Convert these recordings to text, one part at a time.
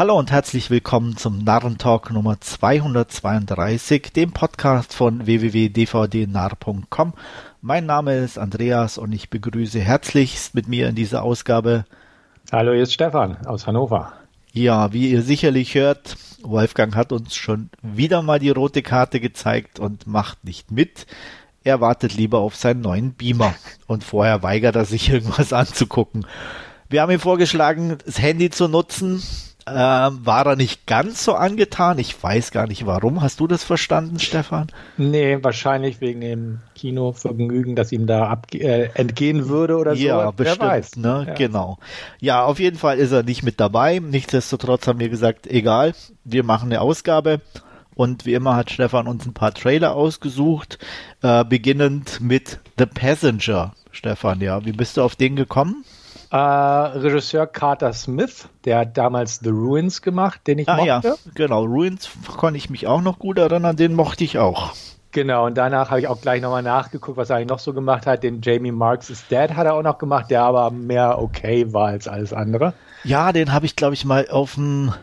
Hallo und herzlich willkommen zum Narrentalk Nummer 232, dem Podcast von www.dvdnarr.com. Mein Name ist Andreas und ich begrüße herzlichst mit mir in dieser Ausgabe. Hallo, hier ist Stefan aus Hannover. Ja, wie ihr sicherlich hört, Wolfgang hat uns schon wieder mal die rote Karte gezeigt und macht nicht mit. Er wartet lieber auf seinen neuen Beamer und vorher weigert er sich irgendwas anzugucken. Wir haben ihm vorgeschlagen, das Handy zu nutzen, ähm, war er nicht ganz so angetan. Ich weiß gar nicht warum. Hast du das verstanden, Stefan? Nee, wahrscheinlich wegen dem Kinovergnügen, das ihm da äh, entgehen würde oder so. Ja, bestimmt. Wer weiß. Ne? Ja. Genau. Ja, auf jeden Fall ist er nicht mit dabei. Nichtsdestotrotz haben wir gesagt, egal, wir machen eine Ausgabe. Und wie immer hat Stefan uns ein paar Trailer ausgesucht, äh, beginnend mit The Passenger. Stefan, ja, wie bist du auf den gekommen? Äh, Regisseur Carter Smith, der hat damals The Ruins gemacht, den ich ah, mochte. Ja, genau, Ruins konnte ich mich auch noch gut erinnern, den mochte ich auch. Genau, und danach habe ich auch gleich nochmal nachgeguckt, was er eigentlich noch so gemacht hat. Den Jamie Marks is Dead hat er auch noch gemacht, der aber mehr okay war als alles andere. Ja, den habe ich, glaube ich, mal auf dem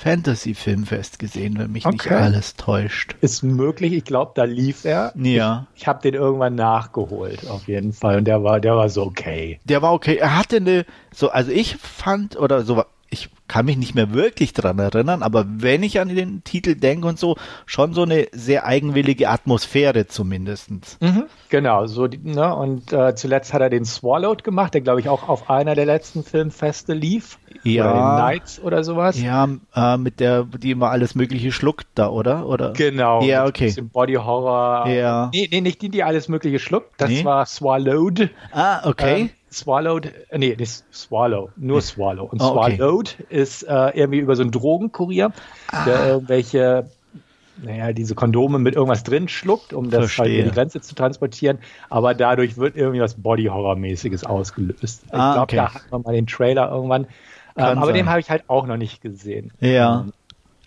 Fantasy-Filmfest gesehen, wenn mich okay. nicht alles täuscht. Ist möglich, ich glaube, da lief er. Ja. Ich, ich habe den irgendwann nachgeholt, auf jeden Fall. Und der war, der war so okay. Der war okay. Er hatte eine, so, also ich fand, oder so, ich kann mich nicht mehr wirklich dran erinnern, aber wenn ich an den Titel denke und so, schon so eine sehr eigenwillige Atmosphäre zumindestens. Mhm, genau, so die, ne, und äh, zuletzt hat er den Swallowed gemacht, der glaube ich auch auf einer der letzten Filmfeste lief. Ja. Oder Nights oder sowas. Ja, äh, mit der, die immer alles Mögliche schluckt da, oder? oder? Genau. Ja, okay. Body Horror. Ja. Nee, nee, nicht die, die alles Mögliche schluckt. Das nee. war Swallowed. Ah, okay. Ähm, Swallowed, äh, nee, das Swallow, nur Swallow. Und oh, okay. Swallowed ist äh, irgendwie über so einen Drogenkurier, ah. der irgendwelche, naja, diese Kondome mit irgendwas drin schluckt, um das halt über die Grenze zu transportieren. Aber dadurch wird irgendwie was Body-Horror-mäßiges ausgelöst. Ich ah, glaube, okay. da hat man mal den Trailer irgendwann. Ähm, aber den habe ich halt auch noch nicht gesehen. Ja. Ähm,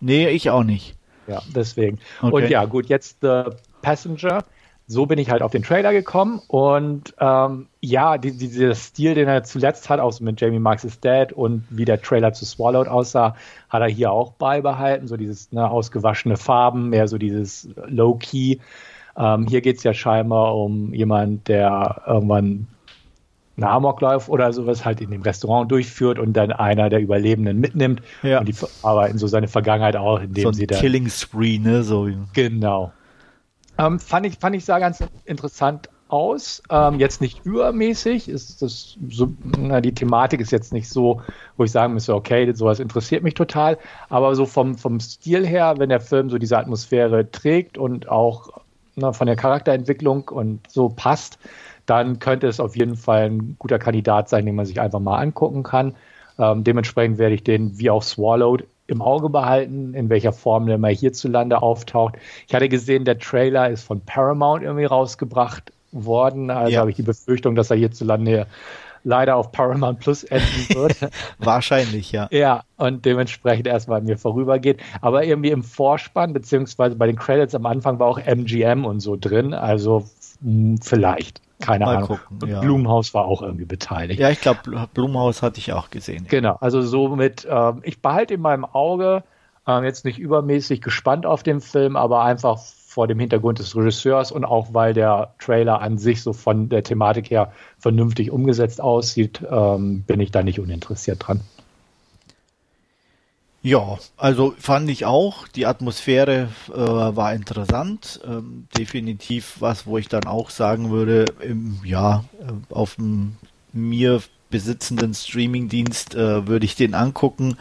nee, ich auch nicht. Ja, deswegen. Okay. Und ja, gut, jetzt The Passenger so bin ich halt auf den Trailer gekommen und ähm, ja, die, die, dieser Stil, den er zuletzt hat, auch so mit Jamie Marks is Dead und wie der Trailer zu Swallowed aussah, hat er hier auch beibehalten. So dieses ne, ausgewaschene Farben, mehr so dieses Low-Key. Ähm, hier geht es ja scheinbar um jemand, der irgendwann einen Amoklauf oder sowas halt in dem Restaurant durchführt und dann einer der Überlebenden mitnimmt. Ja. Die, aber in so seine Vergangenheit auch, indem so ein sie da. Killing Spree, ne? So. Genau. Ähm, fand, ich, fand ich sah ganz interessant aus. Ähm, jetzt nicht übermäßig. Ist das so, na, die Thematik ist jetzt nicht so, wo ich sagen müsste, okay, sowas interessiert mich total. Aber so vom, vom Stil her, wenn der Film so diese Atmosphäre trägt und auch na, von der Charakterentwicklung und so passt, dann könnte es auf jeden Fall ein guter Kandidat sein, den man sich einfach mal angucken kann. Ähm, dementsprechend werde ich den wie auch Swallowed im Auge behalten, in welcher Form der mal hierzulande auftaucht. Ich hatte gesehen, der Trailer ist von Paramount irgendwie rausgebracht worden. Also ja. habe ich die Befürchtung, dass er hierzulande leider auf Paramount Plus enden wird. Wahrscheinlich, ja. Ja, und dementsprechend erstmal an mir vorübergeht. Aber irgendwie im Vorspann, beziehungsweise bei den Credits am Anfang war auch MGM und so drin. Also vielleicht. Keine Mal Ahnung. Gucken, ja. Blumhaus war auch irgendwie beteiligt. Ja, ich glaube, Blumhaus hatte ich auch gesehen. Genau, also somit, äh, ich behalte in meinem Auge, äh, jetzt nicht übermäßig gespannt auf den Film, aber einfach vor dem Hintergrund des Regisseurs und auch weil der Trailer an sich so von der Thematik her vernünftig umgesetzt aussieht, ähm, bin ich da nicht uninteressiert dran. Ja, also fand ich auch. Die Atmosphäre äh, war interessant. Ähm, definitiv was, wo ich dann auch sagen würde, im, ja, äh, auf dem mir besitzenden Streamingdienst äh, würde ich den angucken.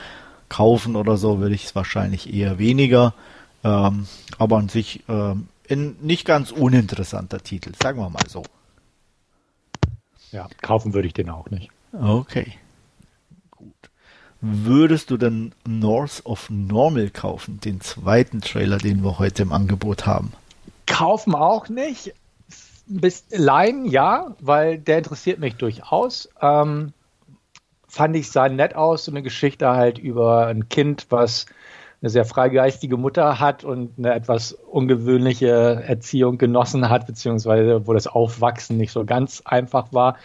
Kaufen oder so würde ich es wahrscheinlich eher weniger. Ähm, aber an sich ähm, ein nicht ganz uninteressanter Titel, sagen wir mal so. Ja, kaufen würde ich den auch nicht. Okay. Würdest du denn North of Normal kaufen, den zweiten Trailer, den wir heute im Angebot haben? Kaufen auch nicht. Bis Line ja, weil der interessiert mich durchaus. Ähm, fand ich sah nett aus, so eine Geschichte halt über ein Kind, was eine sehr freigeistige Mutter hat und eine etwas ungewöhnliche Erziehung genossen hat, beziehungsweise wo das Aufwachsen nicht so ganz einfach war.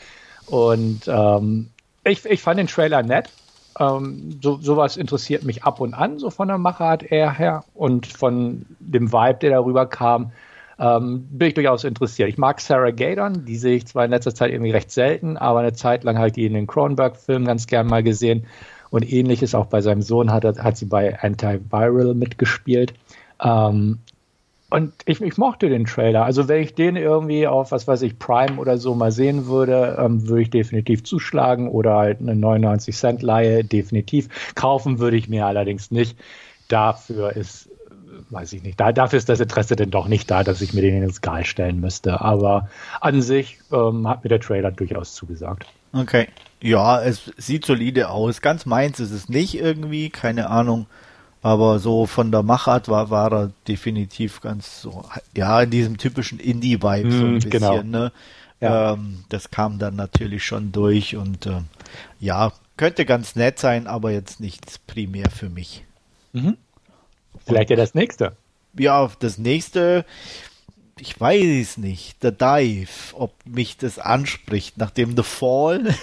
Und ähm, ich, ich fand den Trailer nett Ähm, so, sowas interessiert mich ab und an, so von der Machart eher her und von dem Vibe, der darüber kam, ähm, bin ich durchaus interessiert. Ich mag Sarah Gadon, die sehe ich zwar in letzter Zeit irgendwie recht selten, aber eine Zeit lang habe ich die in den Cronenberg-Filmen ganz gern mal gesehen. Und ähnliches auch bei seinem Sohn hat, hat sie bei Antiviral mitgespielt. Ähm, und ich, ich, mochte den Trailer. Also wenn ich den irgendwie auf, was weiß ich, Prime oder so mal sehen würde, ähm, würde ich definitiv zuschlagen oder halt eine 99 Cent Leihe definitiv. Kaufen würde ich mir allerdings nicht. Dafür ist weiß ich nicht. Da, dafür ist das Interesse denn doch nicht da, dass ich mir den ins Gal stellen müsste. Aber an sich ähm, hat mir der Trailer durchaus zugesagt. Okay. Ja, es sieht solide aus. Ganz meins ist es nicht irgendwie, keine Ahnung. Aber so von der Machart war, war er definitiv ganz so, ja, in diesem typischen Indie-Vibe so ein hm, bisschen, genau. ne? Ja. Ähm, das kam dann natürlich schon durch und äh, ja, könnte ganz nett sein, aber jetzt nichts primär für mich. Mhm. Vielleicht ja das nächste. Ja, das nächste, ich weiß es nicht, der Dive, ob mich das anspricht, nachdem The Fall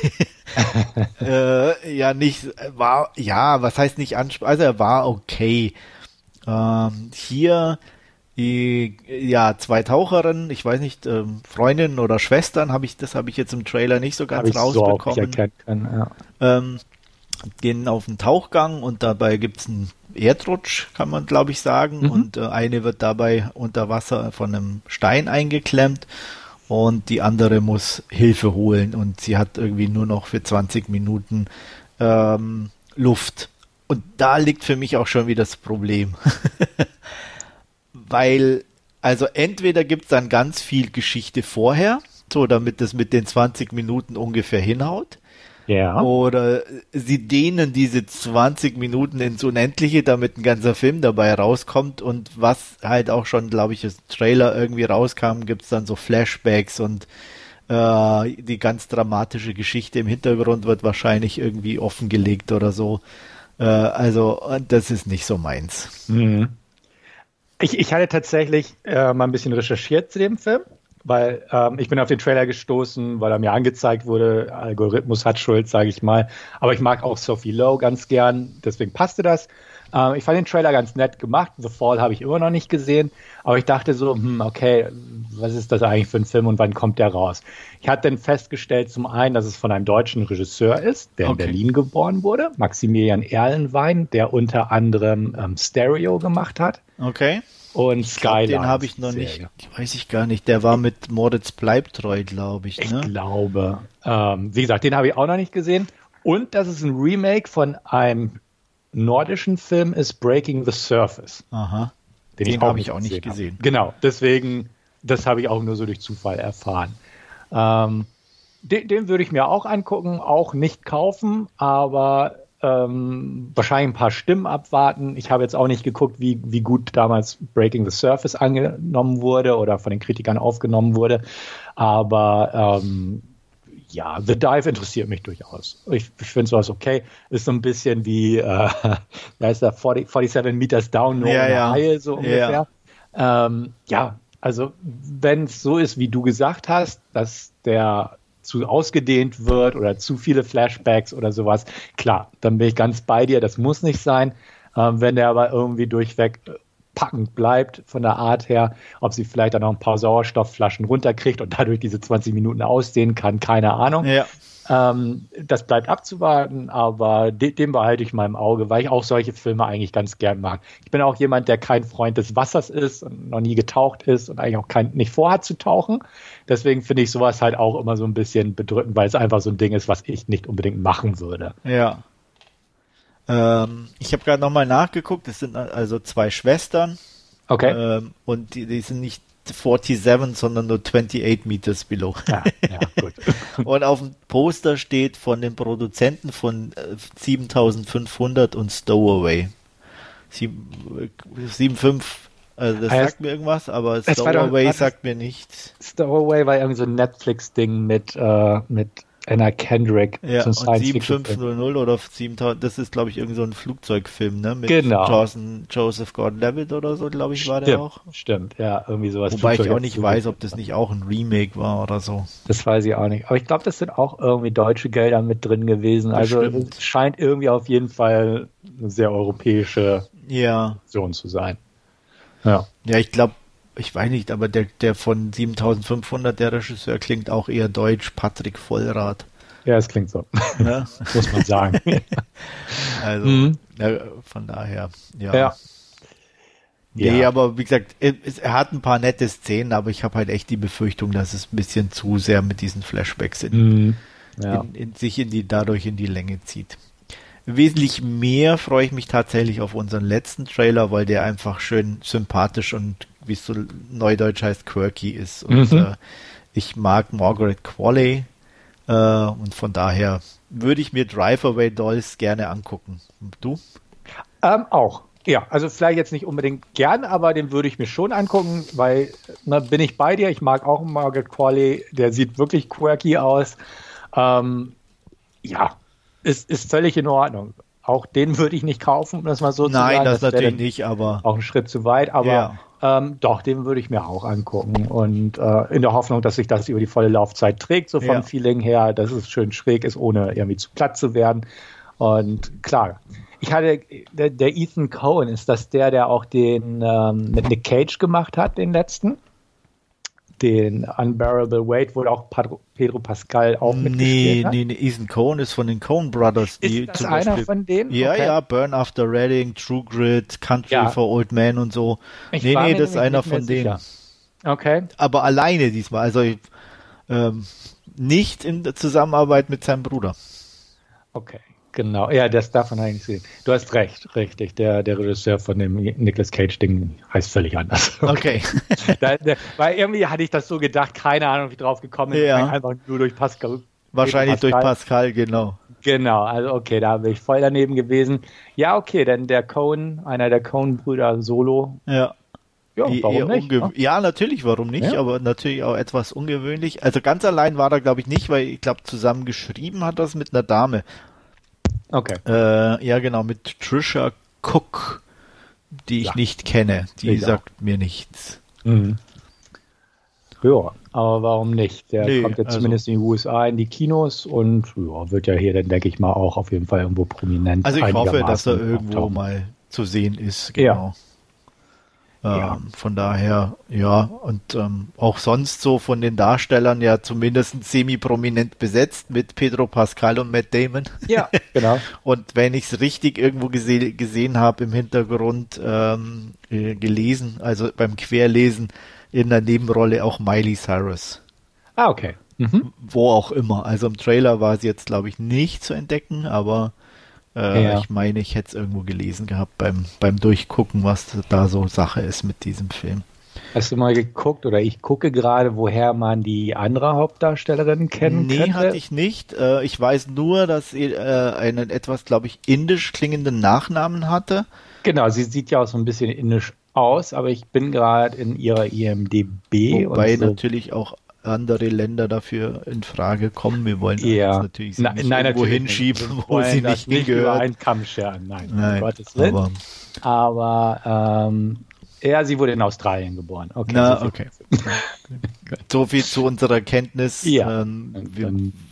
äh, ja nicht war, ja, was heißt nicht anspricht, also er war okay. Ähm, hier die, ja, zwei Taucherinnen, ich weiß nicht, ähm, Freundinnen oder Schwestern, habe ich, das habe ich jetzt im Trailer nicht so ganz rausbekommen. So können, ja. ähm, gehen auf den Tauchgang und dabei gibt es einen Erdrutsch, kann man glaube ich sagen. Mhm. Und äh, eine wird dabei unter Wasser von einem Stein eingeklemmt und die andere muss Hilfe holen und sie hat irgendwie nur noch für 20 Minuten ähm, Luft. Und da liegt für mich auch schon wieder das Problem. Weil, also entweder gibt es dann ganz viel Geschichte vorher, so damit das mit den 20 Minuten ungefähr hinhaut. Ja. Oder sie dehnen diese 20 Minuten ins Unendliche, damit ein ganzer Film dabei rauskommt und was halt auch schon, glaube ich, das Trailer irgendwie rauskam, gibt's dann so Flashbacks und äh, die ganz dramatische Geschichte im Hintergrund wird wahrscheinlich irgendwie offengelegt oder so. Äh, also das ist nicht so meins. Mhm. Ich, ich hatte tatsächlich äh, mal ein bisschen recherchiert zu dem Film weil ähm, ich bin auf den Trailer gestoßen, weil er mir angezeigt wurde. Algorithmus hat Schuld, sage ich mal. Aber ich mag auch Sophie Lowe ganz gern, deswegen passte das. Ähm, ich fand den Trailer ganz nett gemacht. The Fall habe ich immer noch nicht gesehen, aber ich dachte so, hm, okay, was ist das eigentlich für ein Film und wann kommt der raus? Ich hatte dann festgestellt, zum einen, dass es von einem deutschen Regisseur ist, der okay. in Berlin geboren wurde, Maximilian Erlenwein, der unter anderem ähm, Stereo gemacht hat. Okay und Skyline. Den habe ich noch nicht, weiß ich gar nicht. Der war mit Moritz Bleibtreu, glaube ich. Ne? Ich glaube. Ähm, wie gesagt, den habe ich auch noch nicht gesehen. Und das ist ein Remake von einem nordischen Film, ist Breaking the Surface. Aha. Den, den habe ich auch nicht gesehen. Habe. Genau, deswegen, das habe ich auch nur so durch Zufall erfahren. Ähm, den, den würde ich mir auch angucken, auch nicht kaufen, aber ähm, wahrscheinlich ein paar Stimmen abwarten. Ich habe jetzt auch nicht geguckt, wie, wie gut damals Breaking the Surface angenommen wurde oder von den Kritikern aufgenommen wurde. Aber ähm, ja, The Dive interessiert mich durchaus. Ich, ich finde sowas okay. Ist so ein bisschen wie, äh, da ist der 40, 47 Meters Down, nur ja, ja. Reihe, so ungefähr. Ja, ähm, ja also wenn es so ist, wie du gesagt hast, dass der zu ausgedehnt wird oder zu viele Flashbacks oder sowas, klar, dann bin ich ganz bei dir, das muss nicht sein. Ähm, wenn der aber irgendwie durchweg packend bleibt von der Art her, ob sie vielleicht dann noch ein paar Sauerstoffflaschen runterkriegt und dadurch diese 20 Minuten ausdehnen kann, keine Ahnung. Ja. Ähm, das bleibt abzuwarten, aber de dem behalte ich mal im Auge, weil ich auch solche Filme eigentlich ganz gern mag. Ich bin auch jemand, der kein Freund des Wassers ist und noch nie getaucht ist und eigentlich auch kein, nicht vorhat zu tauchen. Deswegen finde ich sowas halt auch immer so ein bisschen bedrückend, weil es einfach so ein Ding ist, was ich nicht unbedingt machen würde. Ja. Ähm, ich habe gerade nochmal nachgeguckt, es sind also zwei Schwestern. Okay. Ähm, und die, die sind nicht 47, sondern nur 28 Meters below. Ja, ja, gut. und auf dem Poster steht von den Produzenten von 7500 äh, und Stowaway. 7,5, also das heißt, sagt mir irgendwas, aber Stowaway sagt mir nichts. Stowaway war irgendwie so ein Netflix-Ding mit, äh, mit Anna Kendrick ja, und 7500 oder 7000, das ist glaube ich irgend so ein Flugzeugfilm, ne? Mit genau. Joseph, Joseph Gordon-Levitt oder so, glaube ich, stimmt, war der auch. Stimmt, ja, irgendwie sowas. Wobei Flugzeug ich auch nicht weiß, ob das nicht auch ein Remake war oder so. Das weiß ich auch nicht. Aber ich glaube, das sind auch irgendwie deutsche Gelder mit drin gewesen. Also es scheint irgendwie auf jeden Fall eine sehr europäische ja. Zu sein. Ja. Ja, ich glaube, ich weiß nicht, aber der, der von 7500, der Regisseur, klingt auch eher deutsch, Patrick Vollrath. Ja, es klingt so. Ja? Muss man sagen. also, mhm. ja, von daher, ja. ja. Nee, ja. aber wie gesagt, er hat ein paar nette Szenen, aber ich habe halt echt die Befürchtung, dass es ein bisschen zu sehr mit diesen Flashbacks in, mhm. ja. in, in, sich in die, dadurch in die Länge zieht. Wesentlich mehr freue ich mich tatsächlich auf unseren letzten Trailer, weil der einfach schön sympathisch und wie es so neudeutsch heißt, quirky ist. Und mhm. äh, ich mag Margaret Qualley äh, und von daher würde ich mir Drive Away Dolls gerne angucken. Und du? Ähm, auch. Ja, also vielleicht jetzt nicht unbedingt gern, aber den würde ich mir schon angucken, weil na, bin ich bei dir. Ich mag auch Margaret Qualley, der sieht wirklich quirky aus. Ähm, ja, ist, ist völlig in Ordnung. Auch den würde ich nicht kaufen, um das mal so Nein, zu sagen. Nein, das, das natürlich nicht, aber. Auch ein Schritt zu weit, aber ja. Ähm, doch, den würde ich mir auch angucken. Und äh, in der Hoffnung, dass sich das über die volle Laufzeit trägt, so vom ja. Feeling her, dass es schön schräg ist, ohne irgendwie zu platt zu werden. Und klar, ich hatte, der, der Ethan Cohen, ist das der, der auch den ähm, mit Nick Cage gemacht hat, den letzten? Den Unbearable Weight, wo auch Pedro Pascal auch mitgespielt nee, hat? Nee, nee, Ethan Cohen ist von den Cohen Brothers. Die ist das einer Beispiel, von denen? Ja, okay. ja, Burn After Reading, True Grit, Country ja. for Old Men und so. Ich nee, nee, das ist einer von denen. Okay. Aber alleine diesmal, also ähm, nicht in Zusammenarbeit mit seinem Bruder. Okay. Genau, ja, das davon habe ich nicht gesehen. Du hast recht, richtig. Der, der Regisseur von dem Nicolas Cage-Ding heißt völlig anders. Okay. da, der, weil irgendwie hatte ich das so gedacht, keine Ahnung, wie drauf gekommen bin. Ja. Einfach nur durch Pascal. Wahrscheinlich Pascal. durch Pascal, genau. Genau, also okay, da bin ich voll daneben gewesen. Ja, okay, denn der Cohen, einer der Cohen-Brüder Solo. Ja. Ja, warum nicht? Ne? Ja, natürlich, warum nicht, ja. aber natürlich auch etwas ungewöhnlich. Also ganz allein war er, glaube ich, nicht, weil ich glaube, zusammen geschrieben hat das mit einer Dame. Okay. Äh, ja, genau, mit Trisha Cook, die ich ja. nicht kenne. Die ich sagt auch. mir nichts. Mhm. Ja, aber warum nicht? Der nee, kommt jetzt also, zumindest in die USA in die Kinos und ja, wird ja hier dann, denke ich mal, auch auf jeden Fall irgendwo prominent. Also ich hoffe, dass er irgendwo auftauchen. mal zu sehen ist, genau. Ja. Ja. Ähm, von daher, ja, und ähm, auch sonst so von den Darstellern ja zumindest semi-prominent besetzt mit Pedro Pascal und Matt Damon. Ja, genau. und wenn ich es richtig irgendwo gese gesehen habe im Hintergrund ähm, äh, gelesen, also beim Querlesen in der Nebenrolle auch Miley Cyrus. Ah, okay. Mhm. Wo auch immer. Also im Trailer war sie jetzt, glaube ich, nicht zu entdecken, aber äh, ja. Ich meine, ich hätte es irgendwo gelesen gehabt beim, beim Durchgucken, was da so Sache ist mit diesem Film. Hast du mal geguckt oder ich gucke gerade, woher man die andere Hauptdarstellerin kennen nee, könnte? Nee, hatte ich nicht. Äh, ich weiß nur, dass sie äh, einen etwas, glaube ich, indisch klingenden Nachnamen hatte. Genau, sie sieht ja auch so ein bisschen indisch aus, aber ich bin gerade in ihrer IMDB. Wobei so. natürlich auch andere Länder dafür in Frage kommen. Wir wollen ja. natürlich Na, nicht nein, irgendwo hinschieben, wo sie nicht hingehört. Nicht Kamm scheren. Nein, nein um Gottes Willen. Aber, aber ähm, ja, sie wurde in Australien geboren. Okay, Na, so okay. so viel zu unserer Kenntnis. Ja. Ähm, wir,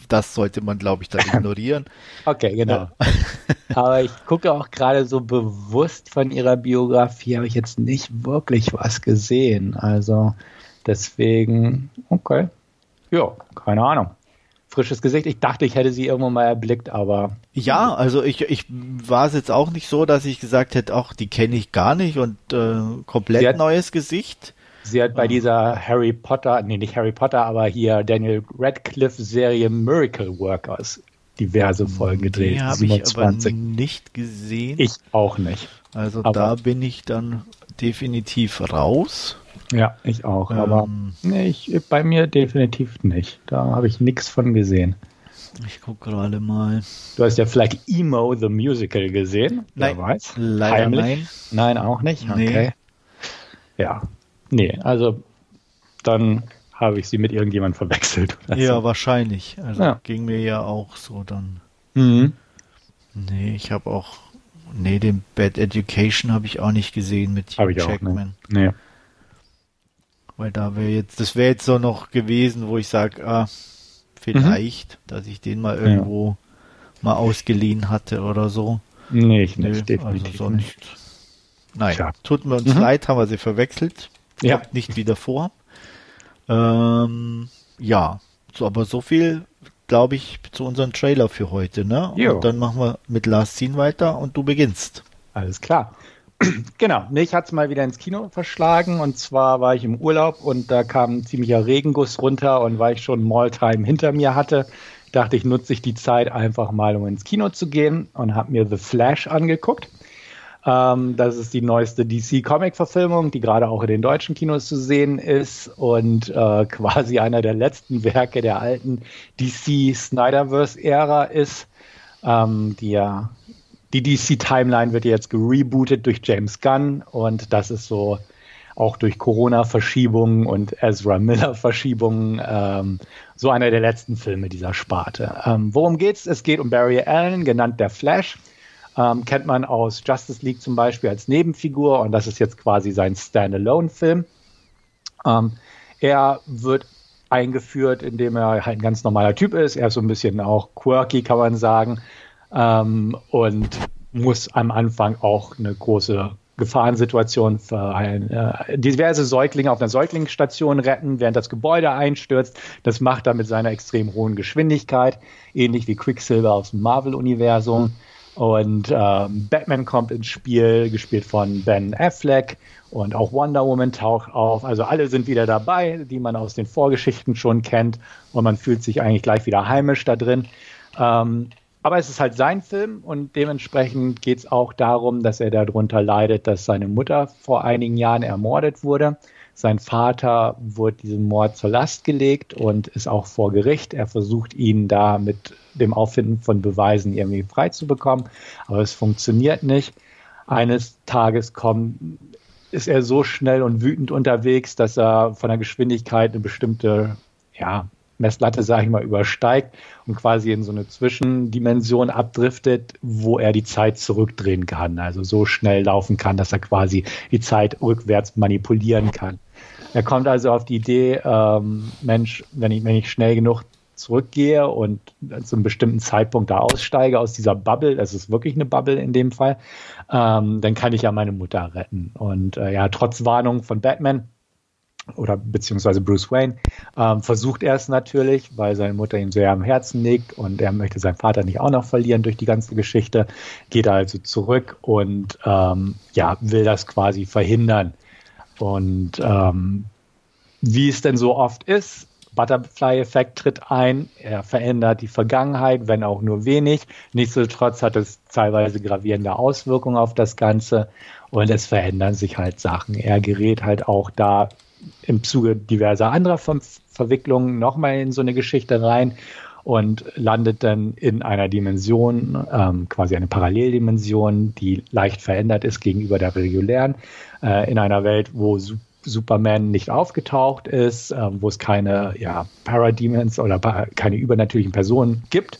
das sollte man, glaube ich, dann ignorieren. okay, genau. Ja. Aber ich gucke auch gerade so bewusst von ihrer Biografie, habe ich jetzt nicht wirklich was gesehen. Also Deswegen, okay. Ja, keine Ahnung. Frisches Gesicht. Ich dachte, ich hätte sie irgendwann mal erblickt, aber. Ja, also ich, ich war es jetzt auch nicht so, dass ich gesagt hätte, ach, die kenne ich gar nicht und äh, komplett hat, neues Gesicht. Sie hat bei dieser Harry Potter, nee, nicht Harry Potter, aber hier Daniel Radcliffe Serie Miracle Workers diverse Folgen gedreht. Die habe ich aber nicht gesehen. Ich auch nicht. Also aber da bin ich dann definitiv raus. Ja, ich auch, ähm, aber nee, ich, bei mir definitiv nicht. Da habe ich nichts von gesehen. Ich gucke gerade mal. Du hast ja vielleicht Emo the Musical gesehen. Nein, Wer weiß. Leider Heimlich. nein. Nein, auch nicht. Okay. Nee. Ja. Nee, also dann habe ich sie mit irgendjemandem verwechselt. Ja, so. wahrscheinlich. Also ja. ging mir ja auch so dann. Mhm. Nee, ich habe auch. Nee, den Bad Education habe ich auch nicht gesehen mit Hugh Jackman. Auch, ne? Nee. Weil da wäre jetzt, das wäre jetzt so noch gewesen, wo ich sage, ah, vielleicht, mhm. dass ich den mal irgendwo ja. mal ausgeliehen hatte oder so. Nee, ich nicht, Nö, definitiv also sonst, nicht. Nein, Tja. tut mir uns mhm. leid, haben wir sie verwechselt. Ja. Kommt nicht wieder vor. Ähm, ja, so, aber so viel, glaube ich, zu unserem Trailer für heute, ne? Jo. Und dann machen wir mit Last Scene weiter und du beginnst. Alles klar. genau, mich hat es mal wieder ins Kino verschlagen und zwar war ich im Urlaub und da kam ein ziemlicher Regenguss runter und weil ich schon Malltime hinter mir hatte, dachte ich, nutze ich die Zeit einfach mal, um ins Kino zu gehen und habe mir The Flash angeguckt. Ähm, das ist die neueste DC-Comic-Verfilmung, die gerade auch in den deutschen Kinos zu sehen ist und äh, quasi einer der letzten Werke der alten DC-Snyderverse-Ära ist, ähm, die ja die DC-Timeline wird jetzt gerebootet durch James Gunn und das ist so auch durch Corona-Verschiebungen und Ezra Miller-Verschiebungen ähm, so einer der letzten Filme dieser Sparte. Ähm, worum geht's? Es geht um Barry Allen, genannt der Flash. Ähm, kennt man aus Justice League zum Beispiel als Nebenfigur und das ist jetzt quasi sein Standalone-Film. Ähm, er wird eingeführt, indem er halt ein ganz normaler Typ ist. Er ist so ein bisschen auch quirky, kann man sagen. Ähm, und muss am Anfang auch eine große Gefahrensituation für ein, äh, diverse Säuglinge auf einer Säuglingsstation retten, während das Gebäude einstürzt. Das macht er mit seiner extrem hohen Geschwindigkeit, ähnlich wie Quicksilver aus dem Marvel-Universum. Und ähm, Batman kommt ins Spiel, gespielt von Ben Affleck. Und auch Wonder Woman taucht auf. Also alle sind wieder dabei, die man aus den Vorgeschichten schon kennt. Und man fühlt sich eigentlich gleich wieder heimisch da drin. Ähm, aber es ist halt sein Film und dementsprechend geht es auch darum, dass er darunter leidet, dass seine Mutter vor einigen Jahren ermordet wurde. Sein Vater wurde diesem Mord zur Last gelegt und ist auch vor Gericht. Er versucht ihn da mit dem Auffinden von Beweisen irgendwie frei zu bekommen, aber es funktioniert nicht. Eines Tages kommt, ist er so schnell und wütend unterwegs, dass er von der Geschwindigkeit eine bestimmte ja, Messlatte, sage ich mal, übersteigt und quasi in so eine Zwischendimension abdriftet, wo er die Zeit zurückdrehen kann. Also so schnell laufen kann, dass er quasi die Zeit rückwärts manipulieren kann. Er kommt also auf die Idee, ähm, Mensch, wenn ich, wenn ich schnell genug zurückgehe und zu einem bestimmten Zeitpunkt da aussteige aus dieser Bubble, das ist wirklich eine Bubble in dem Fall, ähm, dann kann ich ja meine Mutter retten. Und äh, ja, trotz Warnung von Batman oder beziehungsweise Bruce Wayne, ähm, versucht er es natürlich, weil seine Mutter ihm sehr am Herzen liegt und er möchte seinen Vater nicht auch noch verlieren durch die ganze Geschichte, geht also zurück und ähm, ja, will das quasi verhindern. Und ähm, wie es denn so oft ist, Butterfly-Effekt tritt ein, er verändert die Vergangenheit, wenn auch nur wenig. Nichtsdestotrotz hat es teilweise gravierende Auswirkungen auf das Ganze und es verändern sich halt Sachen. Er gerät halt auch da im Zuge diverser anderer Ver Verwicklungen nochmal in so eine Geschichte rein und landet dann in einer Dimension, ähm, quasi eine Paralleldimension, die leicht verändert ist gegenüber der regulären, äh, in einer Welt, wo Su Superman nicht aufgetaucht ist, äh, wo es keine ja, Parademons oder keine übernatürlichen Personen gibt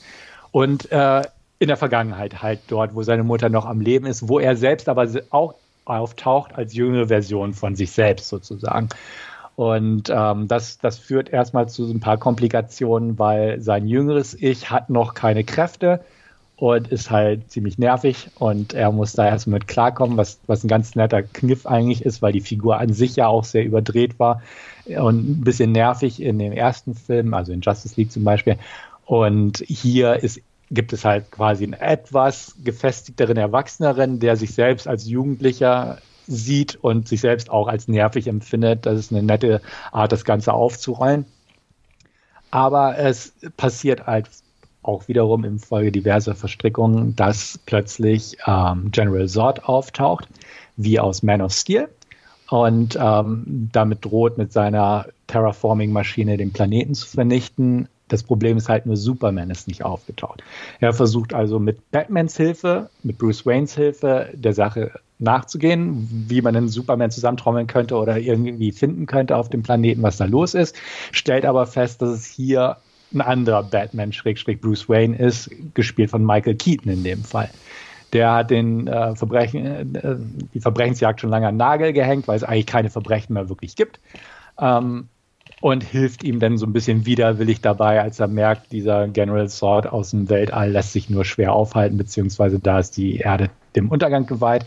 und äh, in der Vergangenheit halt dort, wo seine Mutter noch am Leben ist, wo er selbst aber auch auftaucht als jüngere Version von sich selbst sozusagen. Und ähm, das, das führt erstmal zu ein paar Komplikationen, weil sein jüngeres Ich hat noch keine Kräfte und ist halt ziemlich nervig und er muss da erstmal mit klarkommen, was, was ein ganz netter Kniff eigentlich ist, weil die Figur an sich ja auch sehr überdreht war und ein bisschen nervig in dem ersten Film, also in Justice League zum Beispiel. Und hier ist gibt es halt quasi einen etwas gefestigteren Erwachseneren, der sich selbst als Jugendlicher sieht und sich selbst auch als nervig empfindet. Das ist eine nette Art, das Ganze aufzurollen. Aber es passiert halt auch wiederum im Folge diverser Verstrickungen, dass plötzlich ähm, General Zod auftaucht, wie aus Man of Steel, und ähm, damit droht, mit seiner Terraforming-Maschine den Planeten zu vernichten Das Problem ist halt nur, Superman ist nicht aufgetaucht. Er versucht also mit Batmans Hilfe, mit Bruce Waynes Hilfe der Sache nachzugehen, wie man einen Superman zusammentrommeln könnte oder irgendwie finden könnte auf dem Planeten, was da los ist, stellt aber fest, dass es hier ein anderer Batman, Schrägstrich Bruce Wayne ist, gespielt von Michael Keaton in dem Fall. Der hat den äh, Verbrechen, äh, die Verbrechensjagd schon lange an Nagel gehängt, weil es eigentlich keine Verbrechen mehr wirklich gibt. Ähm, und hilft ihm dann so ein bisschen widerwillig dabei, als er merkt, dieser General Sword aus dem Weltall lässt sich nur schwer aufhalten, beziehungsweise da ist die Erde dem Untergang geweiht.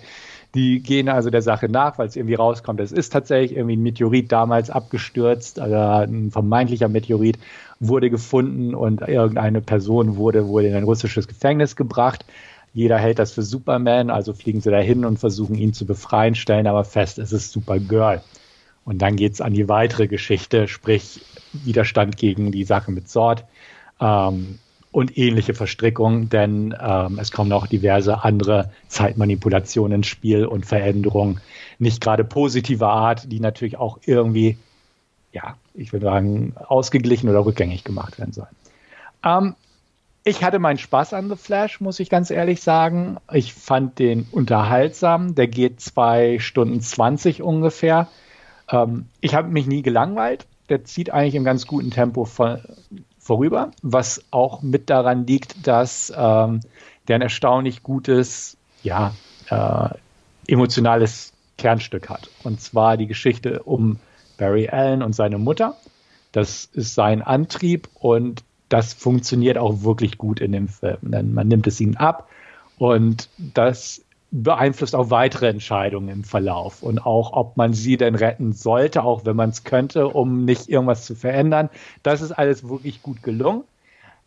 Die gehen also der Sache nach, weil es irgendwie rauskommt, es ist tatsächlich irgendwie ein Meteorit damals abgestürzt, also ein vermeintlicher Meteorit wurde gefunden und irgendeine Person wurde wohl in ein russisches Gefängnis gebracht. Jeder hält das für Superman, also fliegen sie dahin und versuchen ihn zu befreien, stellen aber fest, es ist Supergirl. Und dann geht es an die weitere Geschichte, sprich Widerstand gegen die Sache mit Sword. Ähm, und ähnliche Verstrickungen, denn ähm, es kommen auch diverse andere Zeitmanipulationen ins Spiel und Veränderungen, nicht gerade positiver Art, die natürlich auch irgendwie, ja, ich würde sagen, ausgeglichen oder rückgängig gemacht werden sollen. Ähm, ich hatte meinen Spaß an The Flash, muss ich ganz ehrlich sagen. Ich fand den unterhaltsam. Der geht zwei Stunden 20 ungefähr. Ähm, ich habe mich nie gelangweilt. Der zieht eigentlich im ganz guten Tempo von, vorüber, was auch mit daran liegt, dass ähm, der ein erstaunlich gutes, ja, äh, emotionales Kernstück hat. Und zwar die Geschichte um Barry Allen und seine Mutter. Das ist sein Antrieb und das funktioniert auch wirklich gut in dem Film. Denn man nimmt es ihnen ab und das beeinflusst auch weitere Entscheidungen im Verlauf und auch, ob man sie denn retten sollte, auch wenn man es könnte, um nicht irgendwas zu verändern. Das ist alles wirklich gut gelungen.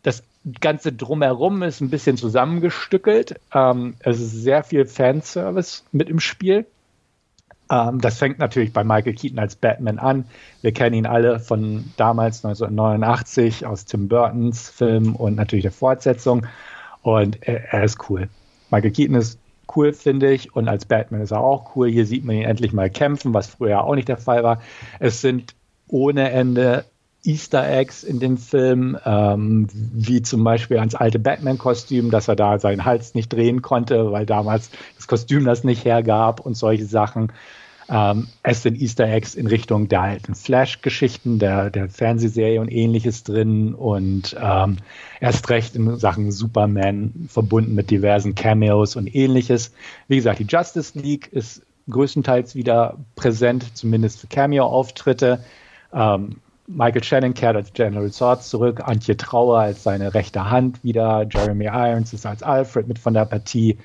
Das Ganze drumherum ist ein bisschen zusammengestückelt. Ähm, es ist sehr viel Fanservice mit im Spiel. Ähm, das fängt natürlich bei Michael Keaton als Batman an. Wir kennen ihn alle von damals 1989 aus Tim Burtons Film und natürlich der Fortsetzung. Und er, er ist cool. Michael Keaton ist cool, finde ich. Und als Batman ist er auch cool. Hier sieht man ihn endlich mal kämpfen, was früher auch nicht der Fall war. Es sind ohne Ende Easter Eggs in dem Film, ähm, wie zum Beispiel ans alte Batman-Kostüm, dass er da seinen Hals nicht drehen konnte, weil damals das Kostüm das nicht hergab und solche Sachen. Ähm, es sind Easter Eggs in Richtung der alten Flash-Geschichten, der, der Fernsehserie und ähnliches drin und ähm, erst recht in Sachen Superman verbunden mit diversen Cameos und ähnliches. Wie gesagt, die Justice League ist größtenteils wieder präsent, zumindest für Cameo-Auftritte. Ähm, Michael Shannon kehrt als General Zod zurück, Antje Trauer als seine rechte Hand wieder, Jeremy Irons ist als Alfred mit von der Partie.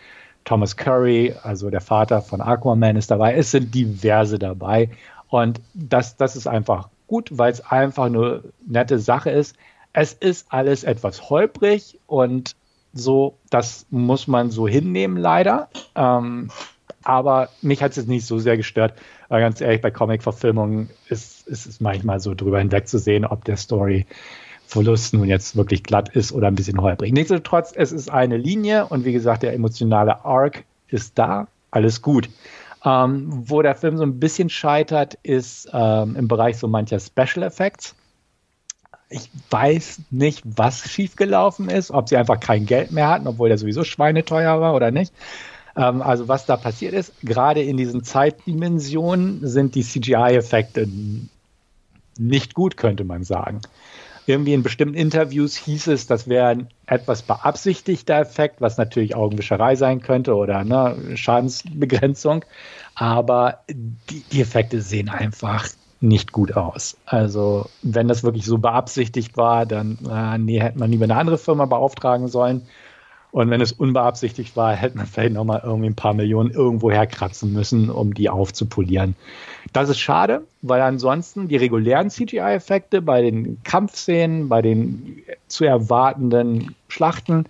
Thomas Curry, also der Vater von Aquaman, ist dabei. Es sind diverse dabei. Und das, das ist einfach gut, weil es einfach eine nette Sache ist. Es ist alles etwas holprig und so, das muss man so hinnehmen, leider. Ähm, aber mich hat es jetzt nicht so sehr gestört. Aber ganz ehrlich, bei Comic-Verfilmungen ist, ist es manchmal so drüber hinweg zu sehen, ob der Story Verlust nun jetzt wirklich glatt ist oder ein bisschen holprig. Nichtsdestotrotz, es ist eine Linie und wie gesagt, der emotionale Arc ist da, alles gut. Ähm, wo der Film so ein bisschen scheitert, ist ähm, im Bereich so mancher Special Effects. Ich weiß nicht, was schiefgelaufen ist, ob sie einfach kein Geld mehr hatten, obwohl der sowieso schweineteuer war oder nicht. Ähm, also was da passiert ist, gerade in diesen Zeitdimensionen sind die CGI-Effekte nicht gut, könnte man sagen irgendwie in bestimmten Interviews hieß es, das wäre ein etwas beabsichtigter Effekt, was natürlich Augenwischerei sein könnte oder ne, Schadensbegrenzung. Aber die, die Effekte sehen einfach nicht gut aus. Also, wenn das wirklich so beabsichtigt war, dann äh, nee, hätte man lieber eine andere Firma beauftragen sollen. Und wenn es unbeabsichtigt war, hätte man vielleicht nochmal irgendwie ein paar Millionen irgendwo herkratzen müssen, um die aufzupolieren. Das ist schade, weil ansonsten die regulären CGI-Effekte bei den Kampfszenen, bei den zu erwartenden Schlachten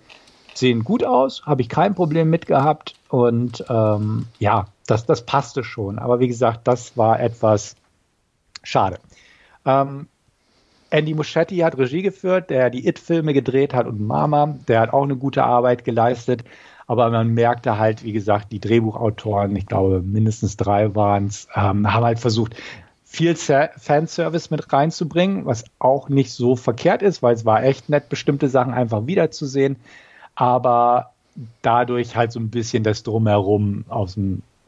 sehen gut aus, habe ich kein Problem mit gehabt. Und ähm, ja, das, das passte schon. Aber wie gesagt, das war etwas schade. Ähm, Andy Muschietti hat Regie geführt, der die It-Filme gedreht hat und Mama, der hat auch eine gute Arbeit geleistet. Aber man merkte halt, wie gesagt, die Drehbuchautoren, ich glaube mindestens drei waren es, ähm, haben halt versucht, viel Fanservice mit reinzubringen, was auch nicht so verkehrt ist, weil es war echt nett, bestimmte Sachen einfach wiederzusehen, aber dadurch halt so ein bisschen das Drumherum aus,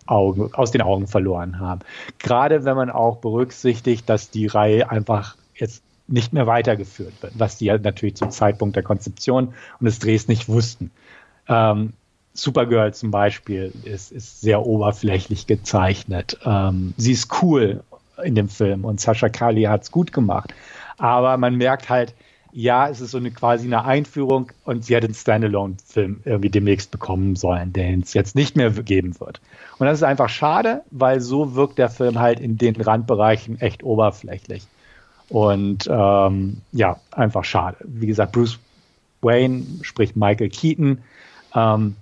Augen, aus den Augen verloren haben. Gerade wenn man auch berücksichtigt, dass die Reihe einfach jetzt nicht mehr weitergeführt wird, was die ja natürlich zum Zeitpunkt der Konzeption und des Drehs nicht wussten. Ähm, Supergirl zum Beispiel ist, ist sehr oberflächlich gezeichnet. Ähm, sie ist cool in dem Film und Sascha Kali hat es gut gemacht. Aber man merkt halt, ja, es ist so eine quasi eine Einführung und sie hat den Standalone-Film irgendwie demnächst bekommen sollen, den es jetzt nicht mehr geben wird. Und das ist einfach schade, weil so wirkt der Film halt in den Randbereichen echt oberflächlich. Und ähm, ja, einfach schade. Wie gesagt, Bruce Wayne spricht Michael Keaton. Ähm,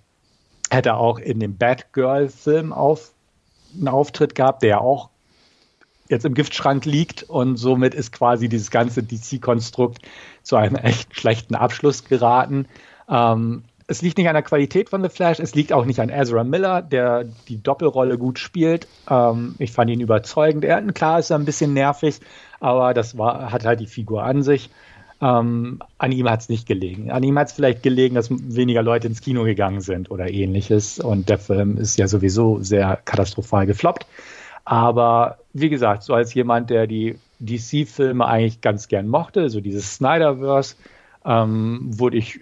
hätte auch in dem Batgirl-Film auf, einen Auftritt gehabt, der ja auch jetzt im Giftschrank liegt und somit ist quasi dieses ganze DC-Konstrukt zu einem echt schlechten Abschluss geraten. Ähm, es liegt nicht an der Qualität von The Flash, es liegt auch nicht an Ezra Miller, der die Doppelrolle gut spielt. Ähm, ich fand ihn überzeugend. Er, klar ist er ein bisschen nervig, aber das war, hat halt die Figur an sich. Ähm, an ihm hat es nicht gelegen. An ihm hat es vielleicht gelegen, dass weniger Leute ins Kino gegangen sind oder ähnliches. Und der Film ist ja sowieso sehr katastrophal gefloppt. Aber wie gesagt, so als jemand, der die DC-Filme eigentlich ganz gern mochte, so dieses Snyderverse, ähm, wurde ich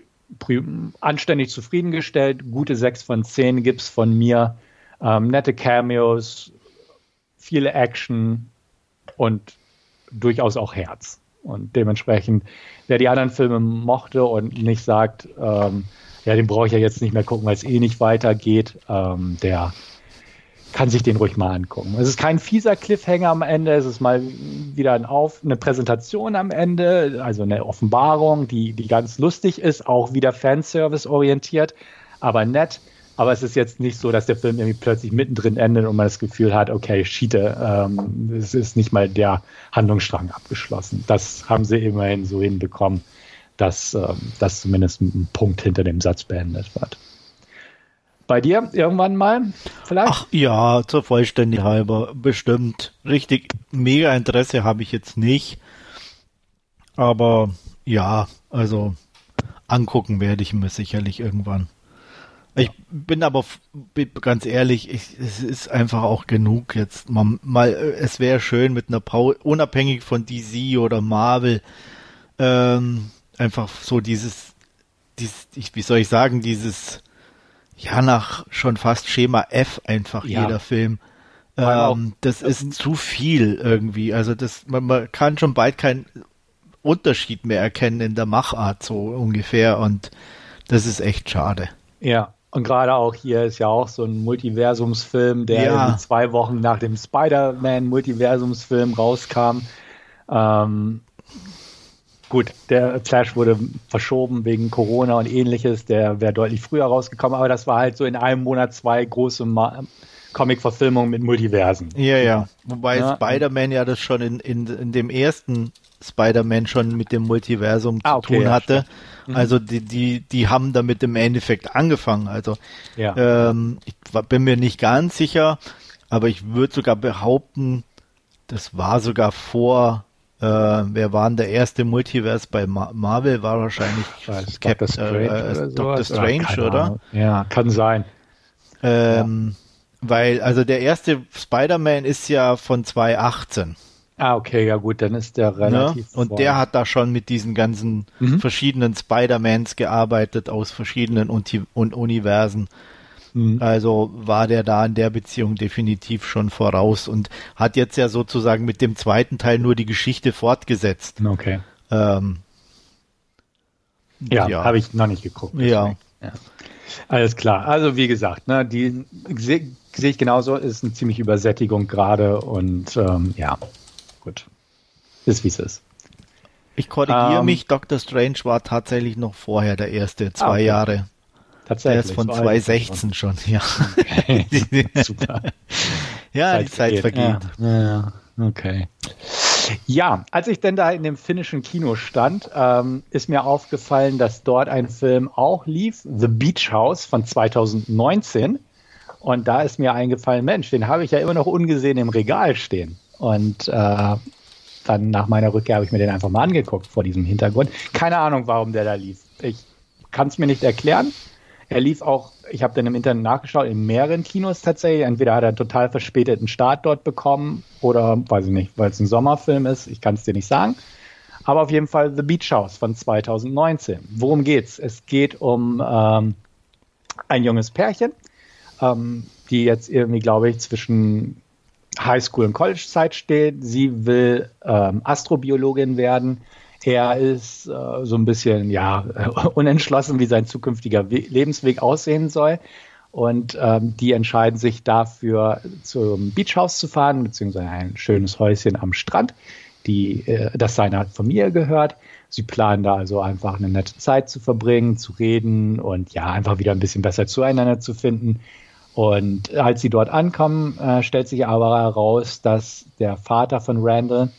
anständig zufriedengestellt. Gute 6 von 10 gibt es von mir. Ähm, nette Cameos, viele Action und durchaus auch Herz. Und dementsprechend, wer die anderen Filme mochte und nicht sagt, ähm, ja, den brauche ich ja jetzt nicht mehr gucken, weil es eh nicht weitergeht, ähm, der kann sich den ruhig mal angucken. Es ist kein fieser Cliffhanger am Ende, es ist mal wieder ein Auf, eine Präsentation am Ende, also eine Offenbarung, die, die ganz lustig ist, auch wieder Fanservice orientiert, aber nett. Aber es ist jetzt nicht so, dass der Film irgendwie plötzlich mittendrin endet und man das Gefühl hat, okay, Schiete, ähm, es ist nicht mal der Handlungsstrang abgeschlossen. Das haben sie immerhin so hinbekommen, dass ähm, das zumindest ein Punkt hinter dem Satz beendet wird. Bei dir irgendwann mal vielleicht? Ach ja, zur Vollständigkeit halber, bestimmt. Richtig mega Interesse habe ich jetzt nicht. Aber ja, also angucken werde ich mir sicherlich irgendwann. Ich bin aber ganz ehrlich, ich, es ist einfach auch genug jetzt. Mal, mal es wäre schön mit einer Pause, unabhängig von DC oder Marvel, ähm, einfach so dieses, dieses, wie soll ich sagen, dieses, ja, nach schon fast Schema F einfach ja. jeder Film. Ähm, das ist zu viel irgendwie. Also das, man, man kann schon bald keinen Unterschied mehr erkennen in der Machart so ungefähr und das ist echt schade. Ja, und gerade auch hier ist ja auch so ein Multiversumsfilm, der ja. zwei Wochen nach dem Spider-Man-Multiversumsfilm rauskam. Ähm, gut, der Flash wurde verschoben wegen Corona und ähnliches. Der wäre deutlich früher rausgekommen, aber das war halt so in einem Monat zwei große Comic-Verfilmungen mit Multiversen. Ja, ja. Wobei ja. Spider-Man ja das schon in, in, in dem ersten Spider-Man schon mit dem Multiversum ah, okay, zu tun hatte. Ja, Mhm. Also die, die, die haben damit im Endeffekt angefangen. Also ja. ähm, ich bin mir nicht ganz sicher, aber ich würde sogar behaupten, das war sogar vor äh, wer war denn der erste Multiverse bei Ma Marvel? War wahrscheinlich Cap Doctor Strange, äh, oder, Doctor Strange, oder? Ja, kann sein. Ähm, ja. Weil, also der erste Spider-Man ist ja von 2018. Ah, okay, ja gut, dann ist der ne? relativ. Ne? Und der hat da schon mit diesen ganzen mhm. verschiedenen Spider-Mans gearbeitet aus verschiedenen Unti und Universen. Mhm. Also war der da in der Beziehung definitiv schon voraus und hat jetzt ja sozusagen mit dem zweiten Teil nur die Geschichte fortgesetzt. Okay. Ähm, ja, ja. habe ich noch nicht geguckt. Ja. ja. Alles klar. Also wie gesagt, ne, die sehe seh ich genauso, ist eine ziemliche Übersättigung gerade und ähm, ja. Ist wie es ist. Ich korrigiere ähm, mich, Doctor Strange war tatsächlich noch vorher der erste, zwei ah, okay. Jahre. Tatsächlich. Der ist von 2016 schon, ja. Okay. Super. ja, Zeit die Zeit vergeht. Ja, ja, okay. Ja, als ich denn da in dem finnischen Kino stand, ähm, ist mir aufgefallen, dass dort ein Film auch lief, The Beach House von 2019. Und da ist mir eingefallen, Mensch, den habe ich ja immer noch ungesehen im Regal stehen. Und äh, dann nach meiner Rückkehr habe ich mir den einfach mal angeguckt vor diesem Hintergrund. Keine Ahnung, warum der da lief. Ich kann es mir nicht erklären. Er lief auch, ich habe dann im Internet nachgeschaut, in mehreren Kinos tatsächlich. Entweder hat er einen total verspäteten Start dort bekommen oder, weiß ich nicht, weil es ein Sommerfilm ist. Ich kann es dir nicht sagen. Aber auf jeden Fall The Beach House von 2019. Worum geht's? Es geht um ähm, ein junges Pärchen, ähm, die jetzt irgendwie, glaube ich, zwischen Highschool und College-Zeit steht. Sie will ähm, Astrobiologin werden. Er ist äh, so ein bisschen ja unentschlossen, wie sein zukünftiger We Lebensweg aussehen soll. Und ähm, die entscheiden sich dafür, zum Beachhaus zu fahren, beziehungsweise ein schönes Häuschen am Strand, die, äh, das seiner Familie gehört. Sie planen da also einfach eine nette Zeit zu verbringen, zu reden und ja, einfach wieder ein bisschen besser zueinander zu finden. Und als sie dort ankommen, äh, stellt sich aber heraus, dass der Vater von Randall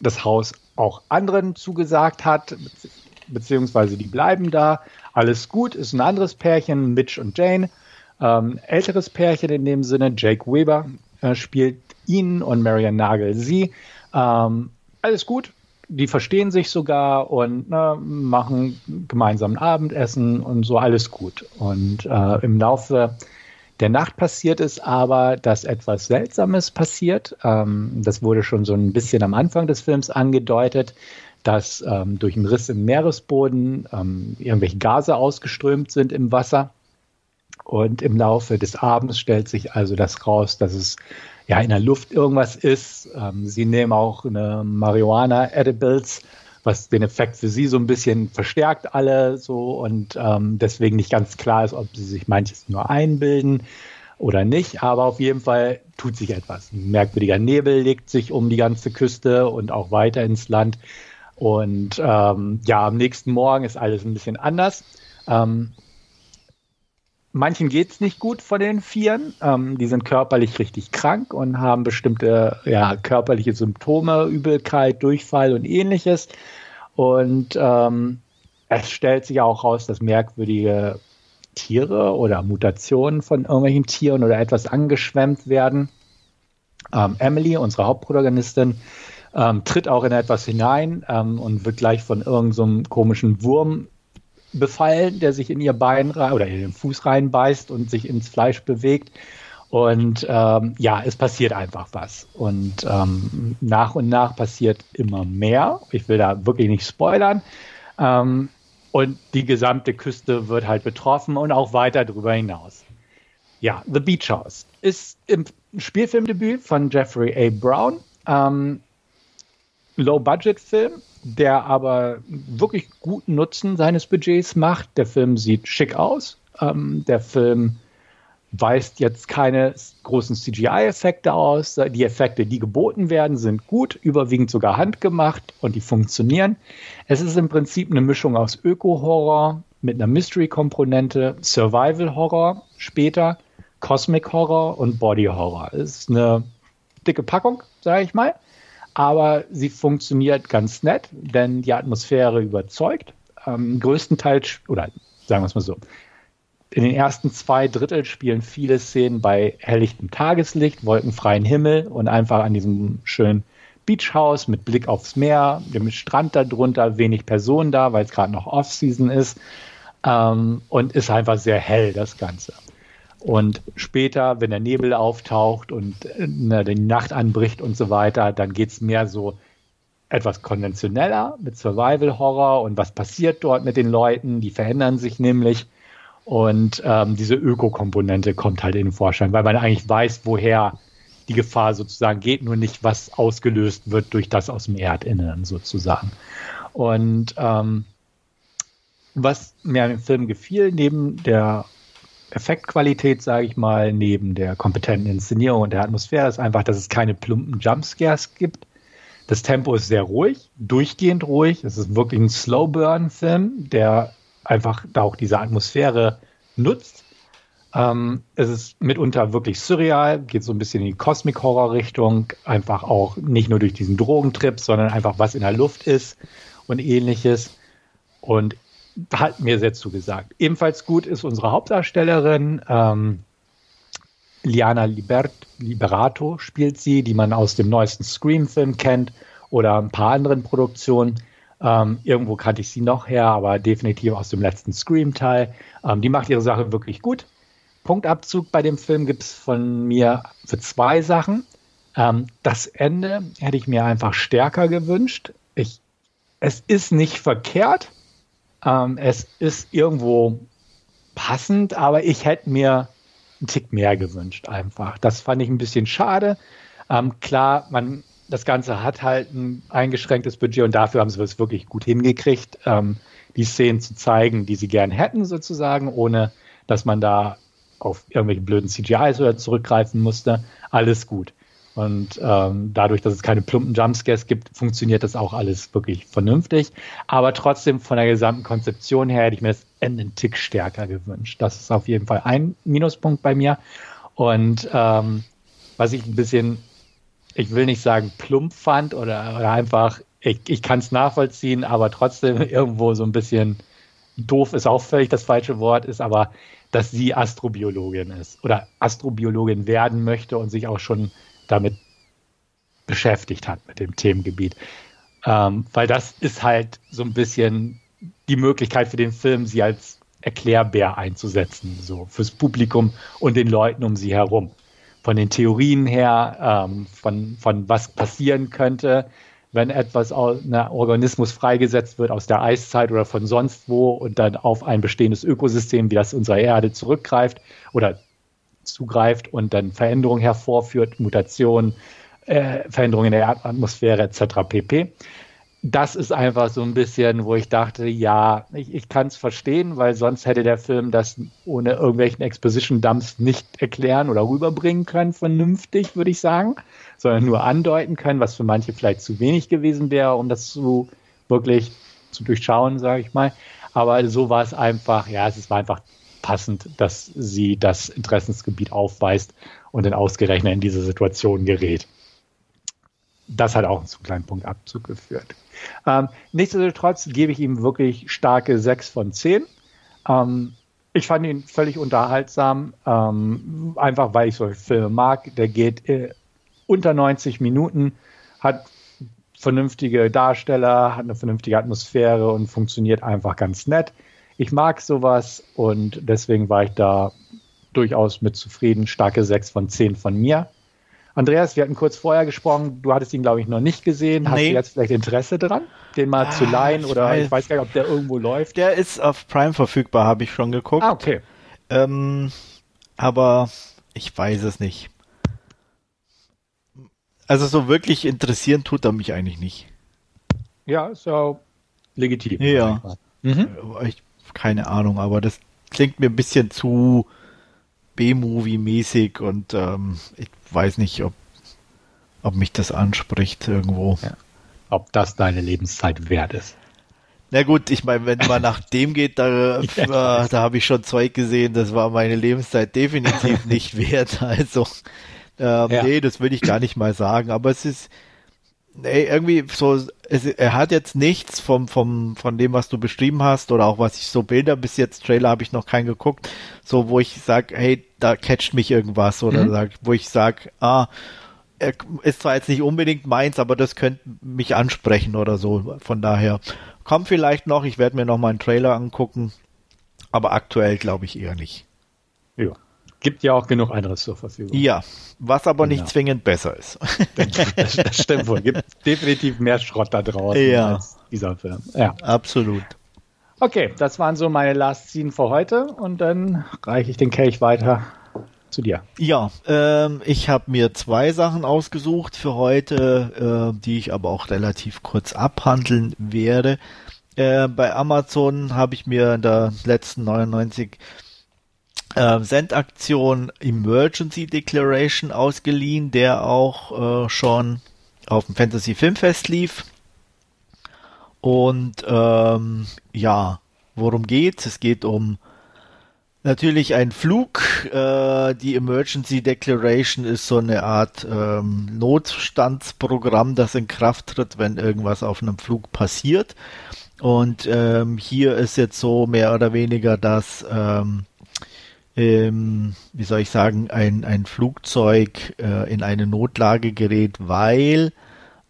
das Haus auch anderen zugesagt hat, beziehungsweise die bleiben da. Alles gut, ist ein anderes Pärchen, Mitch und Jane. Ähm, älteres Pärchen in dem Sinne, Jake Weber äh, spielt ihn und Marian Nagel sie. Ähm, alles gut, die verstehen sich sogar und ne, machen gemeinsam Abendessen und so alles gut. Und äh, im Laufe der Nacht passiert es aber, dass etwas Seltsames passiert. Ähm, das wurde schon so ein bisschen am Anfang des Films angedeutet, dass ähm, durch einen Riss im Meeresboden ähm, irgendwelche Gase ausgeströmt sind im Wasser. Und im Laufe des Abends stellt sich also das raus, dass es ja in der Luft irgendwas ist. Ähm, sie nehmen auch eine Marihuana-Edibles was den Effekt für sie so ein bisschen verstärkt alle so und ähm, deswegen nicht ganz klar ist, ob sie sich manches nur einbilden oder nicht, aber auf jeden Fall tut sich etwas. Ein merkwürdiger Nebel legt sich um die ganze Küste und auch weiter ins Land. Und ähm, ja, am nächsten Morgen ist alles ein bisschen anders. Ähm, manchen geht es nicht gut von den Vieren. Ähm, die sind körperlich richtig krank und haben bestimmte ja, körperliche Symptome, Übelkeit, Durchfall und ähnliches. Und ähm, es stellt sich auch raus, dass merkwürdige Tiere oder Mutationen von irgendwelchen Tieren oder etwas angeschwemmt werden. Ähm, Emily, unsere Hauptprotagonistin, ähm, tritt auch in etwas hinein ähm, und wird gleich von irgendeinem so komischen Wurm befallen, der sich in ihr Bein oder in den Fuß reinbeißt und sich ins Fleisch bewegt. Und ähm, ja, es passiert einfach was. Und ähm, nach und nach passiert immer mehr. Ich will da wirklich nicht spoilern. Ähm, und die gesamte Küste wird halt betroffen und auch weiter darüber hinaus. Ja, The Beach House ist im Spielfilmdebüt von Jeffrey A. Brown. Ähm, Low-Budget-Film, der aber wirklich guten Nutzen seines Budgets macht. Der Film sieht schick aus. Ähm, der Film weist jetzt keine großen CGI-Effekte aus. Die Effekte, die geboten werden, sind gut, überwiegend sogar handgemacht und die funktionieren. Es ist im Prinzip eine Mischung aus Öko-Horror mit einer Mystery-Komponente, Survival-Horror später, Cosmic-Horror und Body-Horror. Es ist eine dicke Packung, sage ich mal aber sie funktioniert ganz nett, denn die Atmosphäre überzeugt. Ähm, größtenteils, oder sagen wir es mal so, in den ersten zwei Drittel spielen viele Szenen bei helllichtem Tageslicht, wolkenfreien Himmel und einfach an diesem schönen Beachhaus mit Blick aufs Meer, dem Strand darunter, wenig Personen da, weil es gerade noch Off-Season ist. Ähm, und ist einfach sehr hell, das Ganze. Und später, wenn der Nebel auftaucht und ne, die Nacht anbricht und so weiter, dann geht es mehr so etwas konventioneller mit Survival Horror und was passiert dort mit den Leuten. Die verändern sich nämlich. Und ähm, diese Ökokomponente kommt halt in den Vorschein, weil man eigentlich weiß, woher die Gefahr sozusagen geht, nur nicht, was ausgelöst wird durch das aus dem Erdinneren sozusagen. Und ähm, was mir an dem Film gefiel, neben der Effektqualität, sage ich mal, neben der kompetenten Inszenierung und der Atmosphäre ist einfach, dass es keine plumpen Jumpscares gibt. Das Tempo ist sehr ruhig, durchgehend ruhig. Es ist wirklich ein Slow-Burn-Film, der einfach da auch diese Atmosphäre nutzt. Ähm, es ist mitunter wirklich surreal, geht so ein bisschen in die Cosmic-Horror-Richtung, einfach auch nicht nur durch diesen Drogentrip, sondern einfach was in der Luft ist und ähnliches. Und hat mir sehr zugesagt. Ebenfalls gut ist unsere Hauptdarstellerin. Ähm, Liana Libert, Liberato spielt sie, die man aus dem neuesten Scream-Film kennt oder ein paar anderen Produktionen. Ähm, irgendwo kannte ich sie noch her, aber definitiv aus dem letzten Scream-Teil. Ähm, die macht ihre Sache wirklich gut. Punktabzug bei dem Film gibt es von mir für zwei Sachen. Ähm, das Ende hätte ich mir einfach stärker gewünscht. Ich, es ist nicht verkehrt. Ähm, es ist irgendwo passend, aber ich hätte mir einen Tick mehr gewünscht einfach. Das fand ich ein bisschen schade. Ähm, klar, man, das Ganze hat halt ein eingeschränktes Budget und dafür haben sie es wirklich gut hingekriegt, ähm, die Szenen zu zeigen, die sie gern hätten sozusagen, ohne dass man da auf irgendwelche blöden CGIs oder zurückgreifen musste. Alles gut. Und ähm, dadurch, dass es keine plumpen Jumpscares gibt, funktioniert das auch alles wirklich vernünftig. Aber trotzdem von der gesamten Konzeption her hätte ich mir das einen Tick stärker gewünscht. Das ist auf jeden Fall ein Minuspunkt bei mir. Und ähm, was ich ein bisschen, ich will nicht sagen plump fand oder, oder einfach, ich, ich kann es nachvollziehen, aber trotzdem irgendwo so ein bisschen doof ist auch völlig das falsche Wort, ist aber, dass sie Astrobiologin ist oder Astrobiologin werden möchte und sich auch schon damit beschäftigt hat, mit dem Themengebiet. Ähm, weil das ist halt so ein bisschen die Möglichkeit für den Film, sie als Erklärbär einzusetzen, so fürs Publikum und den Leuten um sie herum. Von den Theorien her, ähm, von, von was passieren könnte, wenn etwas aus einem Organismus freigesetzt wird aus der Eiszeit oder von sonst wo und dann auf ein bestehendes Ökosystem wie das unserer Erde zurückgreift oder zugreift und dann Veränderungen hervorführt, Mutationen, äh, Veränderungen in der Erdatmosphäre etc. pp. Das ist einfach so ein bisschen, wo ich dachte, ja, ich, ich kann es verstehen, weil sonst hätte der Film das ohne irgendwelchen Exposition-Dumps nicht erklären oder rüberbringen können, vernünftig, würde ich sagen, sondern nur andeuten können, was für manche vielleicht zu wenig gewesen wäre, um das zu wirklich zu durchschauen, sage ich mal. Aber so war es einfach, ja, es war einfach passend, dass sie das Interessensgebiet aufweist und dann ausgerechnet in diese Situation gerät. Das hat auch zu kleinen Punkt Abzug geführt. Ähm, nichtsdestotrotz gebe ich ihm wirklich starke 6 von 10. Ähm, ich fand ihn völlig unterhaltsam, ähm, einfach weil ich solche Filme mag. Der geht äh, unter 90 Minuten, hat vernünftige Darsteller, hat eine vernünftige Atmosphäre und funktioniert einfach ganz nett ich mag sowas und deswegen war ich da durchaus mit zufrieden. Starke 6 von 10 von mir. Andreas, wir hatten kurz vorher gesprochen, du hattest ihn, glaube ich, noch nicht gesehen. Hast nee. du jetzt vielleicht Interesse dran, den mal ah, zu leihen? Oder weiß. ich weiß gar nicht, ob der irgendwo läuft. Der ist auf Prime verfügbar, habe ich schon geguckt. Ah, okay. Ähm, aber ich weiß es nicht. Also so wirklich interessieren tut er mich eigentlich nicht. Ja, ist ja legitim. Ja. Mhm. Ich keine Ahnung, aber das klingt mir ein bisschen zu B-Movie-mäßig und ähm, ich weiß nicht, ob, ob mich das anspricht irgendwo. Ja. Ob das deine Lebenszeit wert ist. Na gut, ich meine, wenn man nach dem geht, da, ja, da habe ich schon Zeug gesehen, das war meine Lebenszeit definitiv nicht wert. Also, ähm, ja. nee, das würde ich gar nicht mal sagen. Aber es ist, nee, irgendwie so, es, er hat jetzt nichts vom, vom, von dem, was du beschrieben hast oder auch was ich so Bilder bis jetzt, Trailer habe ich noch keinen geguckt, so wo ich sage, hey, da catcht mich irgendwas oder mhm. sag, wo ich sage, ah, er ist zwar jetzt nicht unbedingt meins, aber das könnte mich ansprechen oder so. Von daher kommt vielleicht noch, ich werde mir noch mal einen Trailer angucken, aber aktuell glaube ich eher nicht. Ja. Gibt ja auch genug anderes zur Verfügung. Ja, was aber genau. nicht zwingend besser ist. das, das stimmt wohl. Gibt definitiv mehr Schrott da draußen ja. als dieser Film. Ja, absolut. Okay, das waren so meine Last Scene für heute und dann reiche ich den Kelch weiter zu dir. Ja, ähm, ich habe mir zwei Sachen ausgesucht für heute, äh, die ich aber auch relativ kurz abhandeln werde. Äh, bei Amazon habe ich mir in der letzten 99 äh, Sendaktion Emergency Declaration ausgeliehen, der auch äh, schon auf dem Fantasy Filmfest lief. Und ähm, ja, worum geht's? Es geht um natürlich einen Flug. Äh, die Emergency Declaration ist so eine Art ähm, Notstandsprogramm, das in Kraft tritt, wenn irgendwas auf einem Flug passiert. Und ähm, hier ist jetzt so mehr oder weniger, dass ähm, ähm, wie soll ich sagen, ein, ein Flugzeug äh, in eine Notlage gerät, weil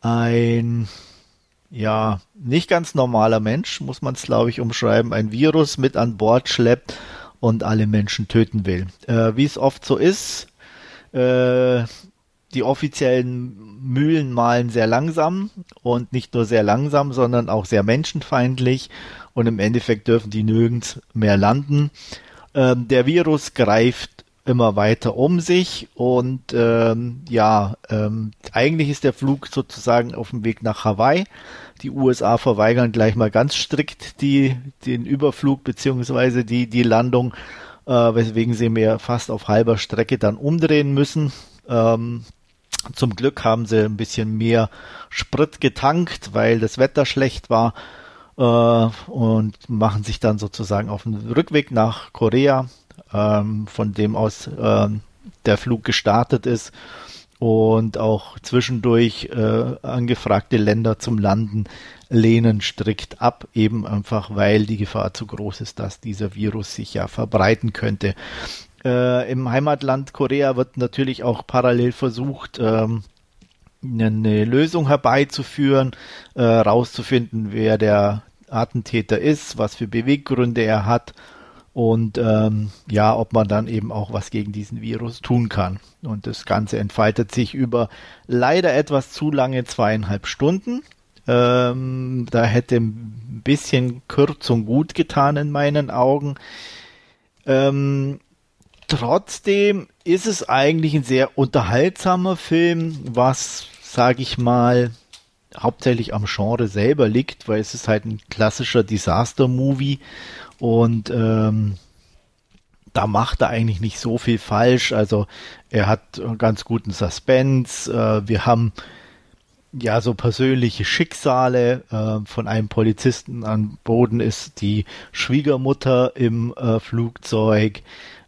ein ja, nicht ganz normaler Mensch, muss man es glaube ich umschreiben, ein Virus mit an Bord schleppt und alle Menschen töten will. Äh, wie es oft so ist, äh, die offiziellen Mühlen malen sehr langsam und nicht nur sehr langsam, sondern auch sehr menschenfeindlich und im Endeffekt dürfen die nirgends mehr landen. Ähm, der Virus greift immer weiter um sich und ähm, ja, ähm, eigentlich ist der Flug sozusagen auf dem Weg nach Hawaii. Die USA verweigern gleich mal ganz strikt die, den Überflug beziehungsweise die, die Landung, äh, weswegen sie mir fast auf halber Strecke dann umdrehen müssen. Ähm, zum Glück haben sie ein bisschen mehr Sprit getankt, weil das Wetter schlecht war äh, und machen sich dann sozusagen auf den Rückweg nach Korea, ähm, von dem aus äh, der Flug gestartet ist und auch zwischendurch äh, angefragte Länder zum Landen lehnen strikt ab, eben einfach weil die Gefahr zu groß ist, dass dieser Virus sich ja verbreiten könnte. Äh, Im Heimatland Korea wird natürlich auch parallel versucht, ähm, eine Lösung herbeizuführen, äh, rauszufinden, wer der Attentäter ist, was für Beweggründe er hat und ähm, ja, ob man dann eben auch was gegen diesen Virus tun kann. Und das Ganze entfaltet sich über leider etwas zu lange zweieinhalb Stunden. Ähm, da hätte ein bisschen Kürzung gut getan in meinen Augen. Ähm, trotzdem ist es eigentlich ein sehr unterhaltsamer Film, was, sage ich mal, hauptsächlich am Genre selber liegt, weil es ist halt ein klassischer Disaster-Movie und ähm, da macht er eigentlich nicht so viel falsch. Also er hat ganz guten Suspense. Äh, wir haben ja so persönliche Schicksale. Äh, von einem Polizisten an Boden ist die Schwiegermutter im äh, Flugzeug.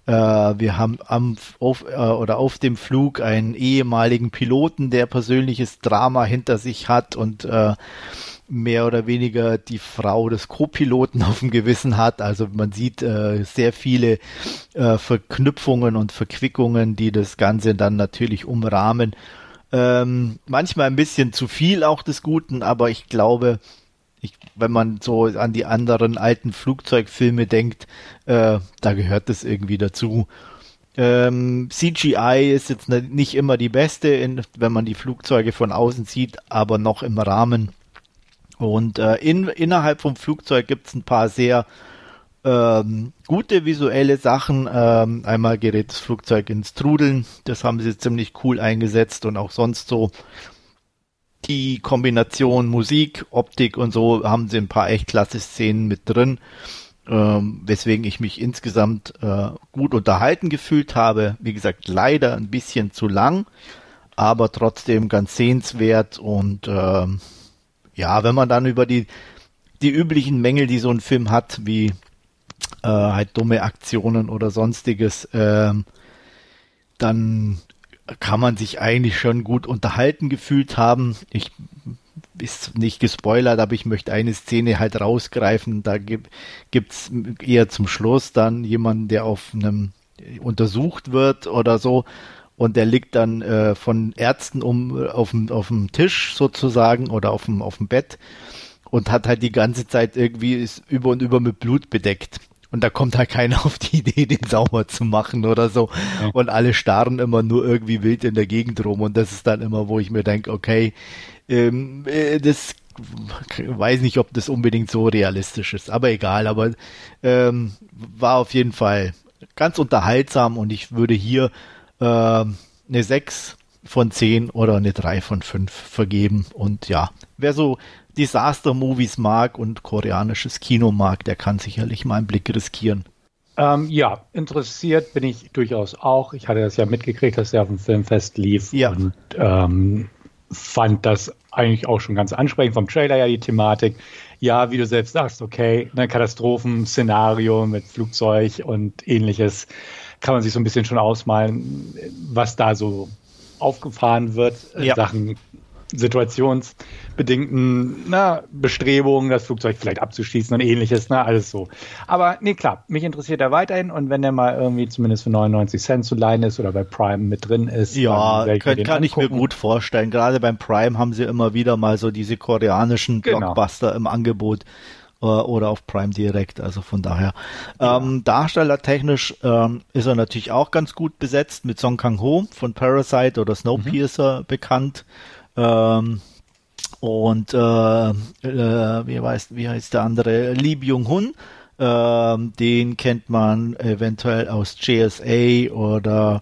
Äh, wir haben am, auf, äh, oder auf dem Flug einen ehemaligen Piloten, der persönliches Drama hinter sich hat und äh, mehr oder weniger die Frau des Co-Piloten auf dem Gewissen hat. Also man sieht äh, sehr viele äh, Verknüpfungen und Verquickungen, die das Ganze dann natürlich umrahmen. Ähm, manchmal ein bisschen zu viel auch des Guten, aber ich glaube, ich, wenn man so an die anderen alten Flugzeugfilme denkt, äh, da gehört das irgendwie dazu. Ähm, CGI ist jetzt nicht immer die beste, in, wenn man die Flugzeuge von außen sieht, aber noch im Rahmen. Und äh, in, innerhalb vom Flugzeug gibt es ein paar sehr ähm, gute visuelle Sachen. Ähm, einmal gerät das Flugzeug ins Trudeln, das haben sie ziemlich cool eingesetzt und auch sonst so die Kombination Musik, Optik und so haben sie ein paar echt klasse Szenen mit drin, ähm, weswegen ich mich insgesamt äh, gut unterhalten gefühlt habe. Wie gesagt, leider ein bisschen zu lang, aber trotzdem ganz sehenswert und ähm, ja, wenn man dann über die, die üblichen Mängel, die so ein Film hat, wie äh, halt dumme Aktionen oder sonstiges, äh, dann kann man sich eigentlich schon gut unterhalten gefühlt haben. Ich ist nicht gespoilert, aber ich möchte eine Szene halt rausgreifen. Da gibt es eher zum Schluss dann jemanden, der auf einem untersucht wird oder so und der liegt dann äh, von Ärzten um äh, auf dem, auf dem Tisch sozusagen oder auf dem, auf dem Bett und hat halt die ganze Zeit irgendwie ist über und über mit Blut bedeckt. Und da kommt halt keiner auf die Idee, den sauber zu machen oder so. Ja. Und alle starren immer nur irgendwie wild in der Gegend rum. Und das ist dann immer, wo ich mir denke, okay, ähm, äh, das weiß nicht, ob das unbedingt so realistisch ist. Aber egal, aber ähm, war auf jeden Fall ganz unterhaltsam und ich würde hier äh, eine 6 von 10 oder eine 3 von 5 vergeben. Und ja, wer so Disaster-Movies mag und koreanisches Kino mag, der kann sicherlich mal einen Blick riskieren. Ähm, ja, interessiert bin ich durchaus auch. Ich hatte das ja mitgekriegt, dass der auf dem Filmfest lief ja. und ähm, fand das eigentlich auch schon ganz ansprechend vom Trailer ja die Thematik. Ja, wie du selbst sagst, okay, ein Katastrophenszenario mit Flugzeug und ähnliches kann man sich so ein bisschen schon ausmalen, was da so aufgefahren wird ja. Sachen situationsbedingten na, Bestrebungen, das Flugzeug vielleicht abzuschießen und ähnliches, na, alles so. Aber nee, klar, mich interessiert er weiterhin und wenn der mal irgendwie zumindest für 99 Cent zu leihen ist oder bei Prime mit drin ist, ja, kann, kann ich mir gut vorstellen. Gerade beim Prime haben sie immer wieder mal so diese koreanischen genau. Blockbuster im Angebot äh, oder auf Prime direkt. Also von daher. Ja. Ähm, darstellertechnisch ähm, ist er natürlich auch ganz gut besetzt mit Song Kang-ho von Parasite oder Snowpiercer mhm. bekannt. Ähm, und äh, äh, wie, heißt, wie heißt der andere? Lee Byung-hun. Ähm, den kennt man eventuell aus JSA oder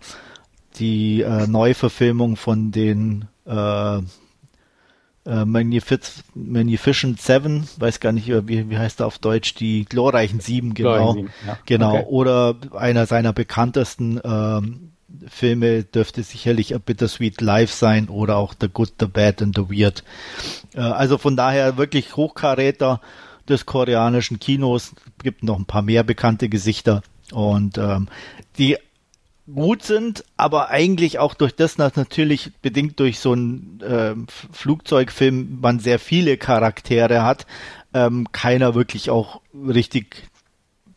die äh, Neuverfilmung von den äh, äh, Magnific Magnificent Seven, weiß gar nicht, wie, wie heißt er auf Deutsch, die glorreichen Sieben, genau. Sieben, ja. Genau. Okay. Oder einer seiner bekanntesten ähm, Filme dürfte sicherlich A Bittersweet Life sein oder auch The Good, The Bad and The Weird. Äh, also von daher wirklich Hochkaräter des koreanischen Kinos. Gibt noch ein paar mehr bekannte Gesichter. Und ähm, die gut sind, aber eigentlich auch durch das, dass natürlich bedingt durch so einen äh, Flugzeugfilm man sehr viele Charaktere hat, ähm, keiner wirklich auch richtig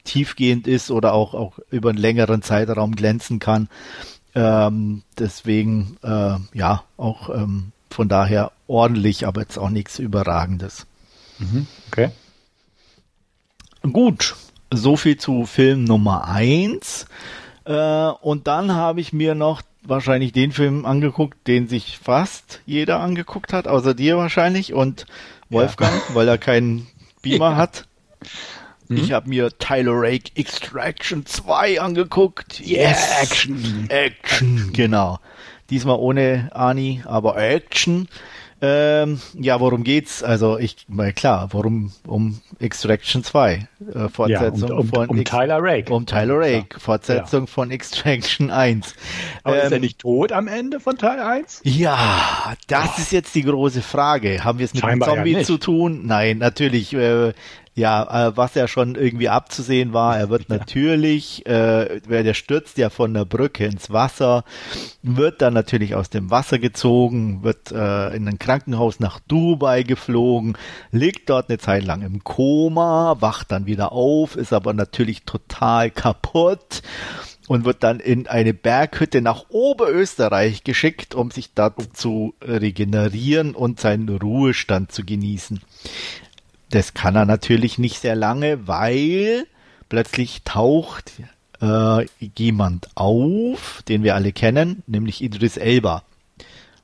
tiefgehend ist oder auch, auch über einen längeren Zeitraum glänzen kann. Ähm, deswegen, äh, ja, auch ähm, von daher ordentlich, aber jetzt auch nichts Überragendes. Mhm, okay. Gut, so viel zu Film Nummer eins. Äh, und dann habe ich mir noch wahrscheinlich den Film angeguckt, den sich fast jeder angeguckt hat, außer dir wahrscheinlich und Wolfgang, ja. weil er keinen Beamer ja. hat. Mhm. Ich habe mir Tyler Rake Extraction 2 angeguckt. Yes! Action! Action, genau. Diesmal ohne Ani, aber Action. Ähm, ja, worum geht's? Also ich, mal klar, worum um Extraction 2, äh, Fortsetzung ja, um, um, von um Tyler Rake. Um Tyler Rake, ja. Fortsetzung ja. von Extraction 1. Aber ähm, ist er nicht tot am Ende von Teil 1? Ja, das oh. ist jetzt die große Frage. Haben wir es mit Scheinbar einem Zombie zu tun? Nein, natürlich. Äh, ja, äh, was ja schon irgendwie abzusehen war, er wird natürlich, äh, der stürzt ja von der Brücke ins Wasser, wird dann natürlich aus dem Wasser gezogen, wird äh, in ein Krankenhaus nach Dubai geflogen, liegt dort eine Zeit lang im Koma, wacht dann wieder auf, ist aber natürlich total kaputt und wird dann in eine Berghütte nach Oberösterreich geschickt, um sich dort zu regenerieren und seinen Ruhestand zu genießen. Das kann er natürlich nicht sehr lange, weil plötzlich taucht äh, jemand auf, den wir alle kennen, nämlich Idris Elba.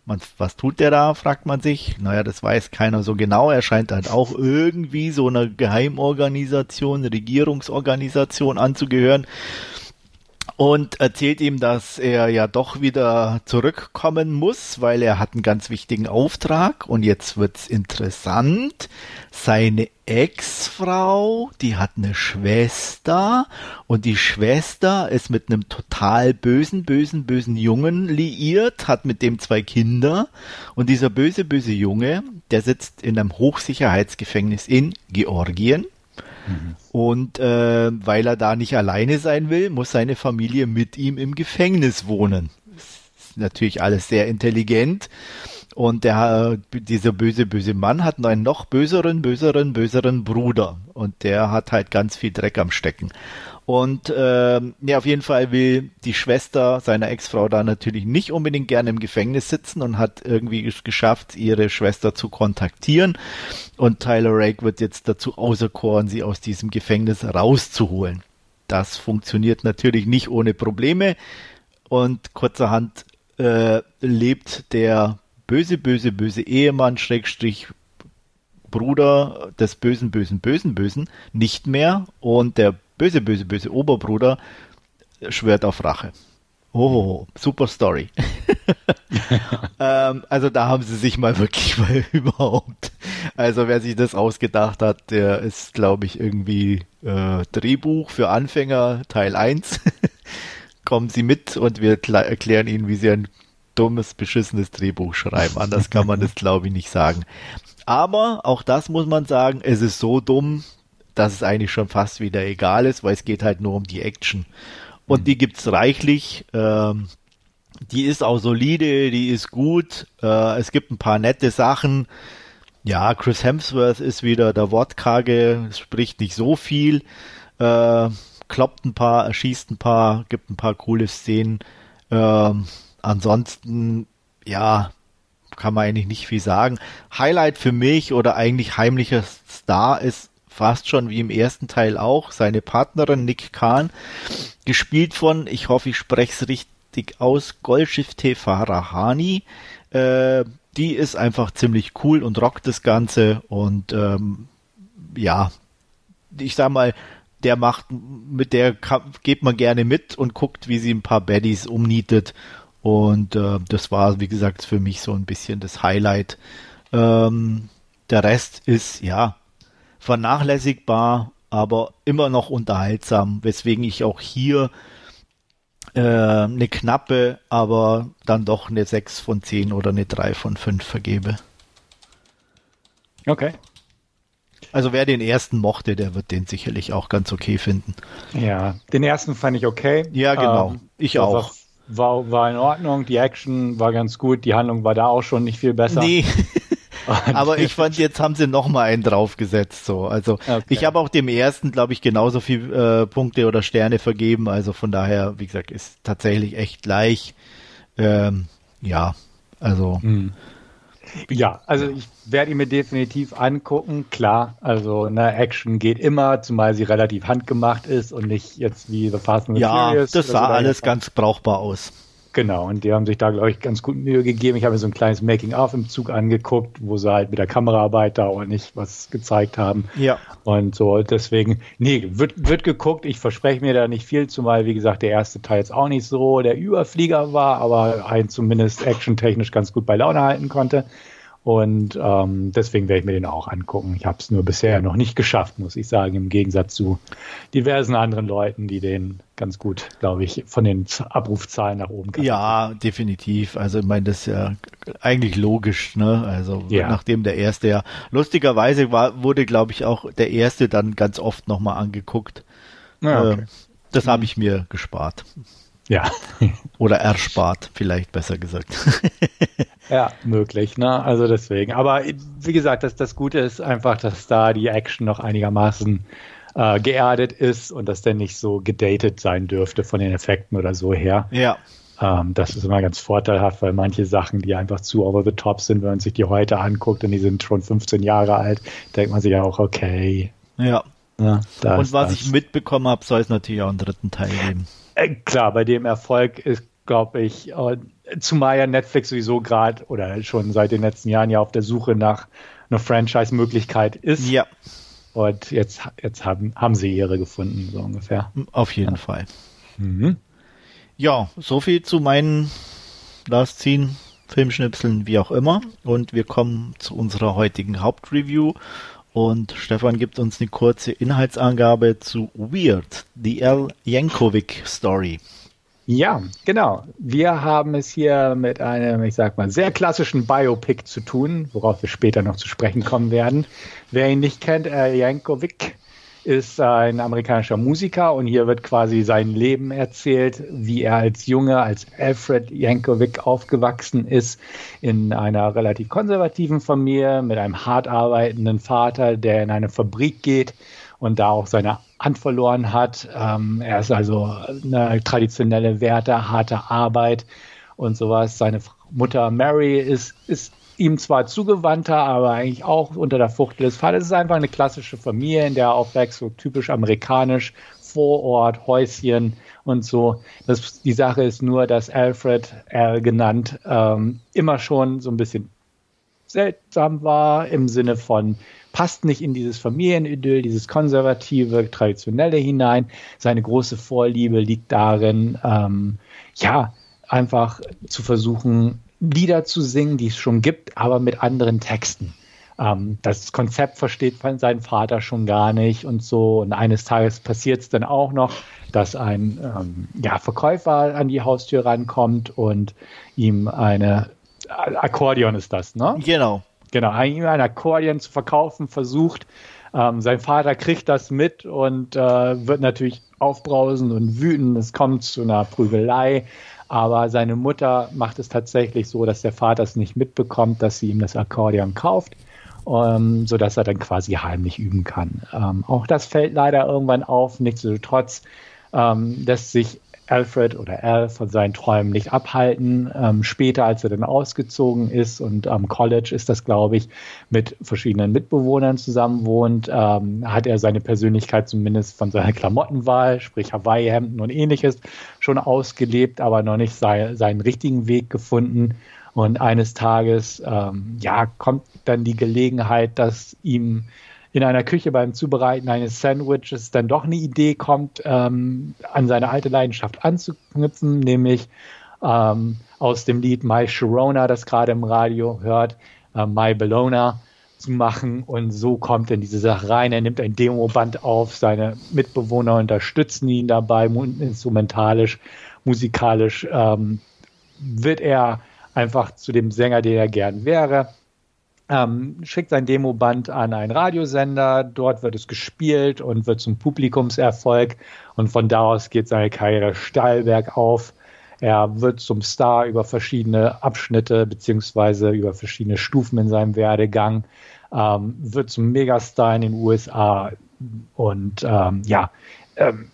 Man, was tut der da, fragt man sich. Naja, das weiß keiner so genau. Er scheint halt auch irgendwie so einer Geheimorganisation, Regierungsorganisation anzugehören und erzählt ihm, dass er ja doch wieder zurückkommen muss, weil er hat einen ganz wichtigen Auftrag. Und jetzt wird's interessant. Seine Ex-Frau, die hat eine Schwester. Und die Schwester ist mit einem total bösen, bösen, bösen Jungen liiert, hat mit dem zwei Kinder. Und dieser böse, böse Junge, der sitzt in einem Hochsicherheitsgefängnis in Georgien Mhm. Und äh, weil er da nicht alleine sein will, muss seine Familie mit ihm im Gefängnis wohnen. Ist natürlich alles sehr intelligent. Und der, dieser böse, böse Mann hat einen noch böseren, böseren, böseren Bruder. Und der hat halt ganz viel Dreck am Stecken. Und äh, ja, auf jeden Fall will die Schwester seiner Ex-Frau da natürlich nicht unbedingt gerne im Gefängnis sitzen und hat irgendwie es geschafft, ihre Schwester zu kontaktieren. Und Tyler Rake wird jetzt dazu auserkoren, sie aus diesem Gefängnis rauszuholen. Das funktioniert natürlich nicht ohne Probleme. Und kurzerhand äh, lebt der böse, böse, böse Ehemann, Schrägstrich Bruder des bösen, bösen, bösen, bösen nicht mehr und der böse, böse, böse Oberbruder schwört auf Rache. Oh, super Story. ähm, also da haben sie sich mal wirklich mal überhaupt. Also wer sich das ausgedacht hat, der ist, glaube ich, irgendwie äh, Drehbuch für Anfänger Teil 1. Kommen Sie mit und wir erklären Ihnen, wie Sie ein dummes, beschissenes Drehbuch schreiben. Anders kann man das, glaube ich, nicht sagen. Aber auch das muss man sagen, es ist so dumm, dass es eigentlich schon fast wieder egal ist, weil es geht halt nur um die Action. Und mhm. die gibt's reichlich. Ähm, die ist auch solide, die ist gut. Äh, es gibt ein paar nette Sachen. Ja, Chris Hemsworth ist wieder der Wortkarge, spricht nicht so viel, äh, kloppt ein paar, erschießt ein paar, gibt ein paar coole Szenen. Äh, ansonsten, ja, kann man eigentlich nicht viel sagen. Highlight für mich oder eigentlich heimlicher Star ist fast schon wie im ersten Teil auch seine Partnerin Nick Kahn, gespielt von, ich hoffe, ich spreche es richtig aus, Goldschiff T. Farahani. Äh, die ist einfach ziemlich cool und rockt das Ganze und ähm, ja, ich sag mal, der macht, mit der geht man gerne mit und guckt, wie sie ein paar Baddies umnietet und äh, das war, wie gesagt, für mich so ein bisschen das Highlight. Ähm, der Rest ist, ja, vernachlässigbar, aber immer noch unterhaltsam, weswegen ich auch hier äh, eine knappe, aber dann doch eine 6 von 10 oder eine 3 von 5 vergebe. Okay. Also wer den ersten mochte, der wird den sicherlich auch ganz okay finden. Ja, den ersten fand ich okay. Ja, genau. Ähm, ich auch. War, war in Ordnung, die Action war ganz gut, die Handlung war da auch schon nicht viel besser. Nee. Aber ich fand, jetzt haben sie noch mal einen draufgesetzt. So, also okay. ich habe auch dem ersten, glaube ich, genauso viel äh, Punkte oder Sterne vergeben. Also von daher, wie gesagt, ist tatsächlich echt gleich. Ähm, ja, also. Mhm. Ja, also ich werde ihn mir definitiv angucken. Klar, also eine Action geht immer, zumal sie relativ handgemacht ist und nicht jetzt wie The Fast and the ja, Furious. Ja, das sah so alles ganz brauchbar aus. Genau, und die haben sich da, glaube ich, ganz gut Mühe gegeben. Ich habe mir so ein kleines Making-of im Zug angeguckt, wo sie halt mit der Kameraarbeit da nicht was gezeigt haben. Ja. Und so, deswegen, nee, wird, wird geguckt. Ich verspreche mir da nicht viel, zumal, wie gesagt, der erste Teil jetzt auch nicht so der Überflieger war, aber einen zumindest actiontechnisch ganz gut bei Laune halten konnte. Und ähm, deswegen werde ich mir den auch angucken. Ich habe es nur bisher noch nicht geschafft, muss ich sagen, im Gegensatz zu diversen anderen Leuten, die den ganz gut, glaube ich, von den Abrufzahlen nach oben kamen. Ja, definitiv. Also ich meine, das ist ja eigentlich logisch, ne? Also ja. nachdem der erste ja lustigerweise war, wurde, glaube ich, auch der erste dann ganz oft nochmal angeguckt. Ja, okay. äh, das habe ich mir gespart. Ja. Oder erspart, vielleicht besser gesagt. ja, möglich, ne? Also deswegen. Aber wie gesagt, das, das Gute ist einfach, dass da die Action noch einigermaßen äh, geerdet ist und dass der nicht so gedatet sein dürfte von den Effekten oder so her. Ja. Ähm, das ist immer ganz vorteilhaft, weil manche Sachen, die einfach zu over the top sind, wenn man sich die heute anguckt und die sind schon 15 Jahre alt, denkt man sich ja auch, okay. Ja. ja und was ich mitbekommen habe, soll es natürlich auch einen dritten Teil geben. Äh, klar, bei dem Erfolg ist, glaube ich, äh, zumal ja Netflix sowieso gerade oder schon seit den letzten Jahren ja auf der Suche nach einer Franchise-Möglichkeit ist. Ja. Und jetzt, jetzt haben, haben sie ihre gefunden, so ungefähr. Auf jeden ja. Fall. Mhm. Ja, so viel zu meinen Last Scene Filmschnipseln, wie auch immer. Und wir kommen zu unserer heutigen Hauptreview. Und Stefan gibt uns eine kurze Inhaltsangabe zu Weird, the L. Yankovic Story. Ja, genau. Wir haben es hier mit einem, ich sag mal, sehr klassischen Biopic zu tun, worauf wir später noch zu sprechen kommen werden. Wer ihn nicht kennt, L. Ist ein amerikanischer Musiker und hier wird quasi sein Leben erzählt, wie er als Junge, als Alfred Jankovic aufgewachsen ist in einer relativ konservativen Familie mit einem hart arbeitenden Vater, der in eine Fabrik geht und da auch seine Hand verloren hat. Ähm, er ist also eine traditionelle Werte, harte Arbeit und sowas. Seine Mutter Mary ist, ist ihm zwar zugewandter, aber eigentlich auch unter der Fuchtel des Vaters. Es ist einfach eine klassische Familie, in der er aufwächst, so typisch amerikanisch, Vorort, Häuschen und so. Das, die Sache ist nur, dass Alfred, Al genannt, ähm, immer schon so ein bisschen seltsam war im Sinne von passt nicht in dieses Familienidyll, dieses konservative, traditionelle hinein. Seine große Vorliebe liegt darin, ähm, ja, einfach zu versuchen, Lieder zu singen, die es schon gibt, aber mit anderen Texten. Ähm, das Konzept versteht sein Vater schon gar nicht und so. Und eines Tages passiert es dann auch noch, dass ein ähm, ja, Verkäufer an die Haustür rankommt und ihm eine Akkordeon ist das, ne? Genau. Genau, ihm ein Akkordeon zu verkaufen versucht. Ähm, sein Vater kriegt das mit und äh, wird natürlich aufbrausend und wütend. Es kommt zu einer Prügelei. Aber seine Mutter macht es tatsächlich so, dass der Vater es nicht mitbekommt, dass sie ihm das Akkordeon kauft, ähm, sodass er dann quasi heimlich üben kann. Ähm, auch das fällt leider irgendwann auf. Nichtsdestotrotz ähm, lässt sich Alfred oder Al von seinen Träumen nicht abhalten. Ähm, später, als er dann ausgezogen ist und am College ist das, glaube ich, mit verschiedenen Mitbewohnern zusammen wohnt, ähm, hat er seine Persönlichkeit zumindest von seiner Klamottenwahl, sprich Hawaii-Hemden und ähnliches, schon ausgelebt, aber noch nicht sei, seinen richtigen Weg gefunden. Und eines Tages, ähm, ja, kommt dann die Gelegenheit, dass ihm in einer Küche beim Zubereiten eines Sandwiches dann doch eine Idee kommt, ähm, an seine alte Leidenschaft anzuknüpfen, nämlich ähm, aus dem Lied My Sharona, das gerade im Radio hört, äh, My Bellona zu machen. Und so kommt er in diese Sache rein. Er nimmt ein Demoband auf, seine Mitbewohner unterstützen ihn dabei, instrumentalisch, musikalisch ähm, wird er einfach zu dem Sänger, der er gern wäre ähm, schickt sein Demoband an einen Radiosender, dort wird es gespielt und wird zum Publikumserfolg. Und von da aus geht seine Karriere steil bergauf. Er wird zum Star über verschiedene Abschnitte beziehungsweise über verschiedene Stufen in seinem Werdegang, ähm, wird zum Megastar in den USA und ähm, ja, ähm,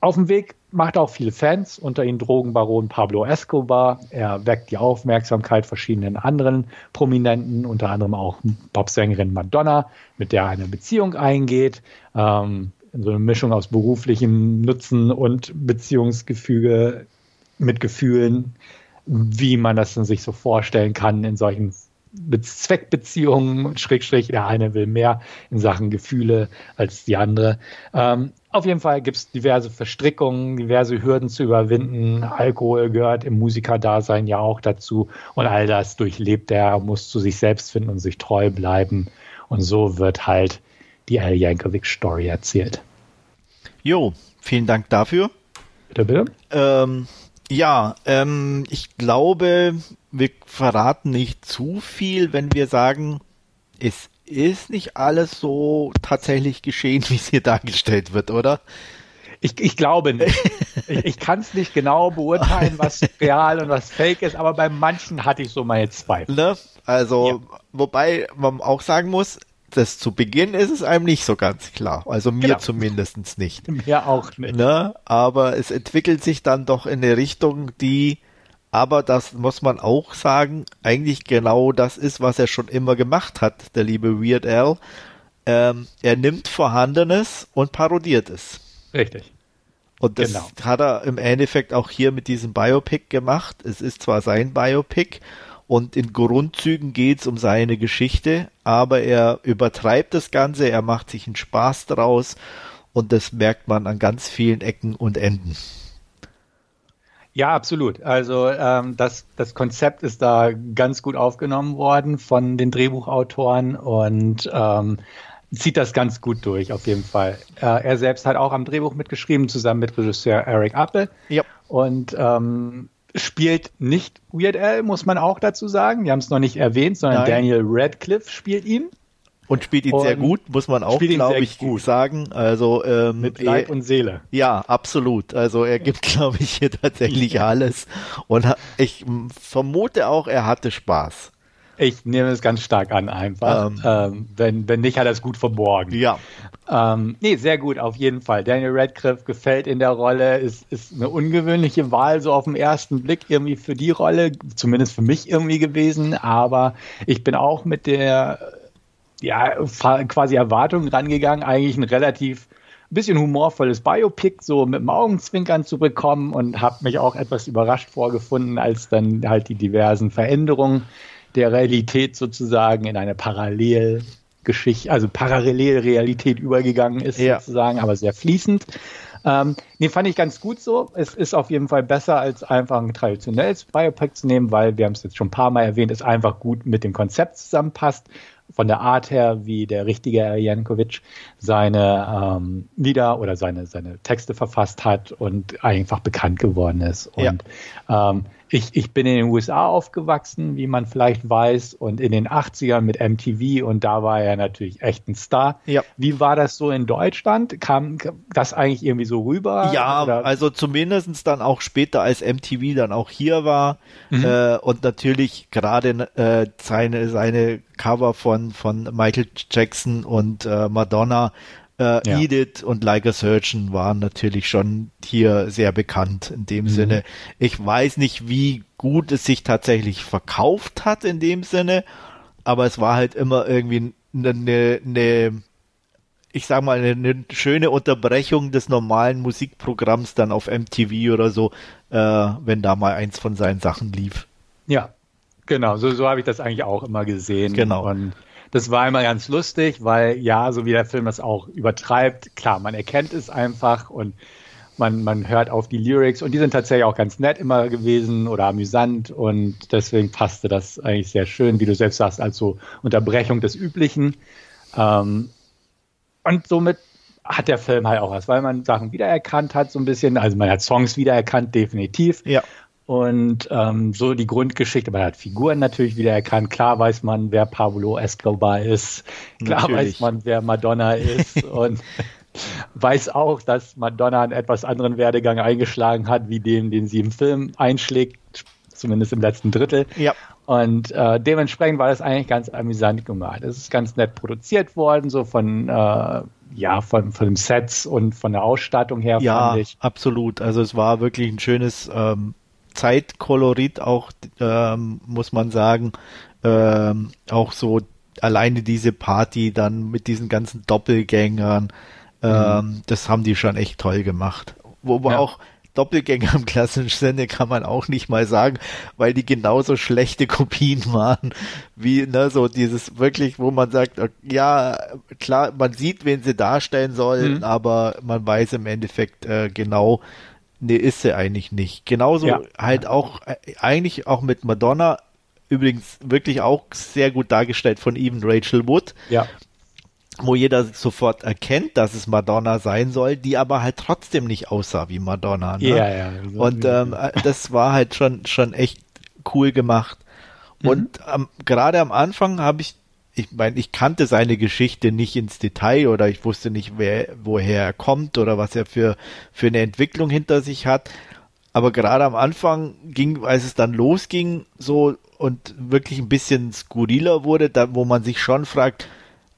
auf dem Weg macht auch viele Fans, unter ihnen Drogenbaron Pablo Escobar. Er weckt die Aufmerksamkeit verschiedenen anderen Prominenten, unter anderem auch Popsängerin Madonna, mit der er eine Beziehung eingeht. Ähm, so eine Mischung aus beruflichem Nutzen und Beziehungsgefüge mit Gefühlen, wie man das sich so vorstellen kann in solchen Zweckbeziehungen, Schrägstrich, der eine will mehr in Sachen Gefühle als die andere. Ähm, auf jeden Fall gibt es diverse Verstrickungen, diverse Hürden zu überwinden. Alkohol gehört im Musikerdasein ja auch dazu. Und all das durchlebt er, muss zu sich selbst finden und sich treu bleiben. Und so wird halt die Al Yankovic-Story erzählt. Jo, vielen Dank dafür. Bitte, bitte. Ähm, ja, ähm, ich glaube, wir verraten nicht zu viel, wenn wir sagen, es ist nicht alles so tatsächlich geschehen, wie es hier dargestellt wird, oder? Ich, ich glaube nicht. ich, ich kann es nicht genau beurteilen, was real und was fake ist, aber bei manchen hatte ich so meine Zweifel. Ne? Also, ja. wobei man auch sagen muss, das zu Beginn ist es einem nicht so ganz klar. Also mir genau. zumindest nicht. Mir auch nicht. Ne? Aber es entwickelt sich dann doch in eine Richtung, die aber das muss man auch sagen, eigentlich genau das ist, was er schon immer gemacht hat, der liebe Weird Al. Ähm, er nimmt Vorhandenes und parodiert es. Richtig. Und das genau. hat er im Endeffekt auch hier mit diesem Biopic gemacht. Es ist zwar sein Biopic und in Grundzügen geht es um seine Geschichte, aber er übertreibt das Ganze, er macht sich einen Spaß draus und das merkt man an ganz vielen Ecken und Enden. Ja, absolut. Also ähm, das, das Konzept ist da ganz gut aufgenommen worden von den Drehbuchautoren und ähm, zieht das ganz gut durch, auf jeden Fall. Äh, er selbst hat auch am Drehbuch mitgeschrieben, zusammen mit Regisseur Eric Appel. Ja. Und ähm, spielt nicht Weird Al, muss man auch dazu sagen. Wir haben es noch nicht erwähnt, sondern Nein. Daniel Radcliffe spielt ihn. Und spielt ihn und sehr gut, muss man auch, glaube ich, gut. sagen. Also ähm, mit Leib und Seele. Ja, absolut. Also er gibt, glaube ich, hier tatsächlich alles. Und ich vermute auch, er hatte Spaß. Ich nehme es ganz stark an, einfach. Ähm, ähm, wenn, wenn nicht, hat er es gut verborgen. Ja. Ähm, nee, sehr gut, auf jeden Fall. Daniel Radcliffe gefällt in der Rolle, ist, ist eine ungewöhnliche Wahl so auf den ersten Blick irgendwie für die Rolle, zumindest für mich irgendwie gewesen. Aber ich bin auch mit der ja, quasi Erwartungen rangegangen, eigentlich ein relativ bisschen humorvolles Biopic so mit dem Augenzwinkern zu bekommen und habe mich auch etwas überrascht vorgefunden, als dann halt die diversen Veränderungen der Realität sozusagen in eine Parallelgeschichte, also Parallelrealität übergegangen ist ja. sozusagen, aber sehr fließend. Ähm, nee, fand ich ganz gut so. Es ist auf jeden Fall besser, als einfach ein traditionelles Biopic zu nehmen, weil wir haben es jetzt schon ein paar Mal erwähnt, es einfach gut mit dem Konzept zusammenpasst von der Art her, wie der richtige Jankovic seine ähm, Lieder oder seine, seine Texte verfasst hat und einfach bekannt geworden ist. Und ja. ähm, ich, ich bin in den USA aufgewachsen, wie man vielleicht weiß, und in den 80ern mit MTV und da war er natürlich echt ein Star. Ja. Wie war das so in Deutschland? Kam das eigentlich irgendwie so rüber? Ja, oder? also zumindestens dann auch später, als MTV dann auch hier war Mhm. äh, und natürlich gerade äh, seine, seine Cover von, von Michael Jackson und äh, Madonna äh, Ja. Edith und Like a Surgeon waren natürlich schon hier sehr bekannt in dem Mhm. Sinne. Ich weiß nicht, wie gut es sich tatsächlich verkauft hat in dem Sinne, aber es war halt immer irgendwie eine, eine, eine ich sag mal, eine, eine schöne Unterbrechung des normalen Musikprogramms dann auf MTV oder so, äh, wenn da mal eins von seinen Sachen lief. Ja, genau, so, so habe ich das eigentlich auch immer gesehen. Genau. Und das war immer ganz lustig, weil ja, so wie der Film das auch übertreibt, klar, man erkennt es einfach und man, man hört auf die Lyrics und die sind tatsächlich auch ganz nett immer gewesen oder amüsant und deswegen passte das eigentlich sehr schön, wie du selbst sagst, als so Unterbrechung des Üblichen. Ähm, und somit hat der Film halt auch was, weil man Sachen wiedererkannt hat, so ein bisschen. Also man hat Songs wiedererkannt, definitiv. Ja. Und ähm, so die Grundgeschichte, man hat Figuren natürlich wiedererkannt. Klar weiß man, wer Pablo Escobar ist. Klar Natürlich. weiß man, wer Madonna ist. und weiß auch, dass Madonna einen etwas anderen Werdegang eingeschlagen hat, wie dem, den sie im Film einschlägt, zumindest im letzten Drittel. Ja. Und äh, dementsprechend war das eigentlich ganz amüsant gemacht. Es ist ganz nett produziert worden, so von, äh, ja, von, von den Sets und von der Ausstattung her, Ja, absolut. Also es war wirklich ein schönes ähm, Zeitkolorit auch, ähm, muss man sagen. Ähm, auch so alleine diese Party dann mit diesen ganzen Doppelgängern, ähm, das haben die schon echt toll gemacht. Wobei Ja. auch Doppelgänger im klassischen Sinne kann man auch nicht mal sagen, weil die genauso schlechte Kopien waren, wie ne, so dieses wirklich, wo man sagt, ja, klar, man sieht, wen sie darstellen sollen, Mhm. aber man weiß im Endeffekt äh, genau, nee, ist sie eigentlich nicht. Genauso Ja. halt auch, äh, eigentlich auch mit Madonna, übrigens wirklich auch sehr gut dargestellt von even Rachel Wood, Ja. wo jeder sofort erkennt, dass es Madonna sein soll, die aber halt trotzdem nicht aussah wie Madonna. Ne? Ja, ja. So- Und ähm, äh, das war halt schon, schon echt cool gemacht. Und ähm, gerade am Anfang habe ich, ich meine, ich kannte seine Geschichte nicht ins Detail oder ich wusste nicht, wer, woher er kommt oder was er für, für eine Entwicklung hinter sich hat. Aber gerade am Anfang ging, als es dann losging, so und wirklich ein bisschen skurriler wurde, da, wo man sich schon fragt,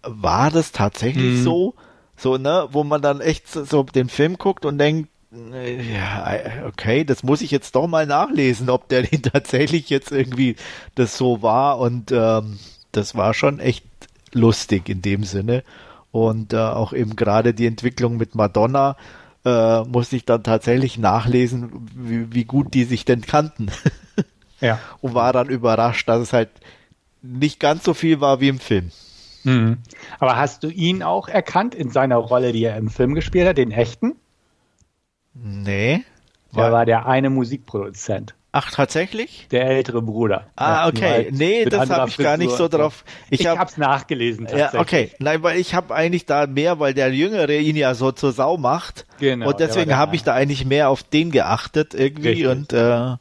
war das tatsächlich Mhm. so? So, ne, wo man dann echt so, den Film guckt und denkt, ja, okay, das muss ich jetzt doch mal nachlesen, ob der den tatsächlich jetzt irgendwie das so war und ähm, das war schon echt lustig in dem Sinne und äh, auch eben gerade die Entwicklung mit Madonna äh, musste ich dann tatsächlich nachlesen, wie, wie gut die sich denn kannten ja. und war dann überrascht, dass es halt nicht ganz so viel war wie im Film. Mhm. Aber hast du ihn auch erkannt in seiner Rolle, die er im Film gespielt hat, den echten? Nee. Der War, war der eine Musikproduzent, ach, tatsächlich? der ältere Bruder. Ah, Ja, okay. halt Nee, das habe ich gar nicht so drauf. Ich, Ich, hab, hab's nachgelesen ja, tatsächlich. okay. Nein, weil ich habe eigentlich da mehr, weil der Jüngere ihn ja so zur Sau macht. Genau, und deswegen habe ich da eigentlich mehr auf den geachtet irgendwie Richtig. und äh,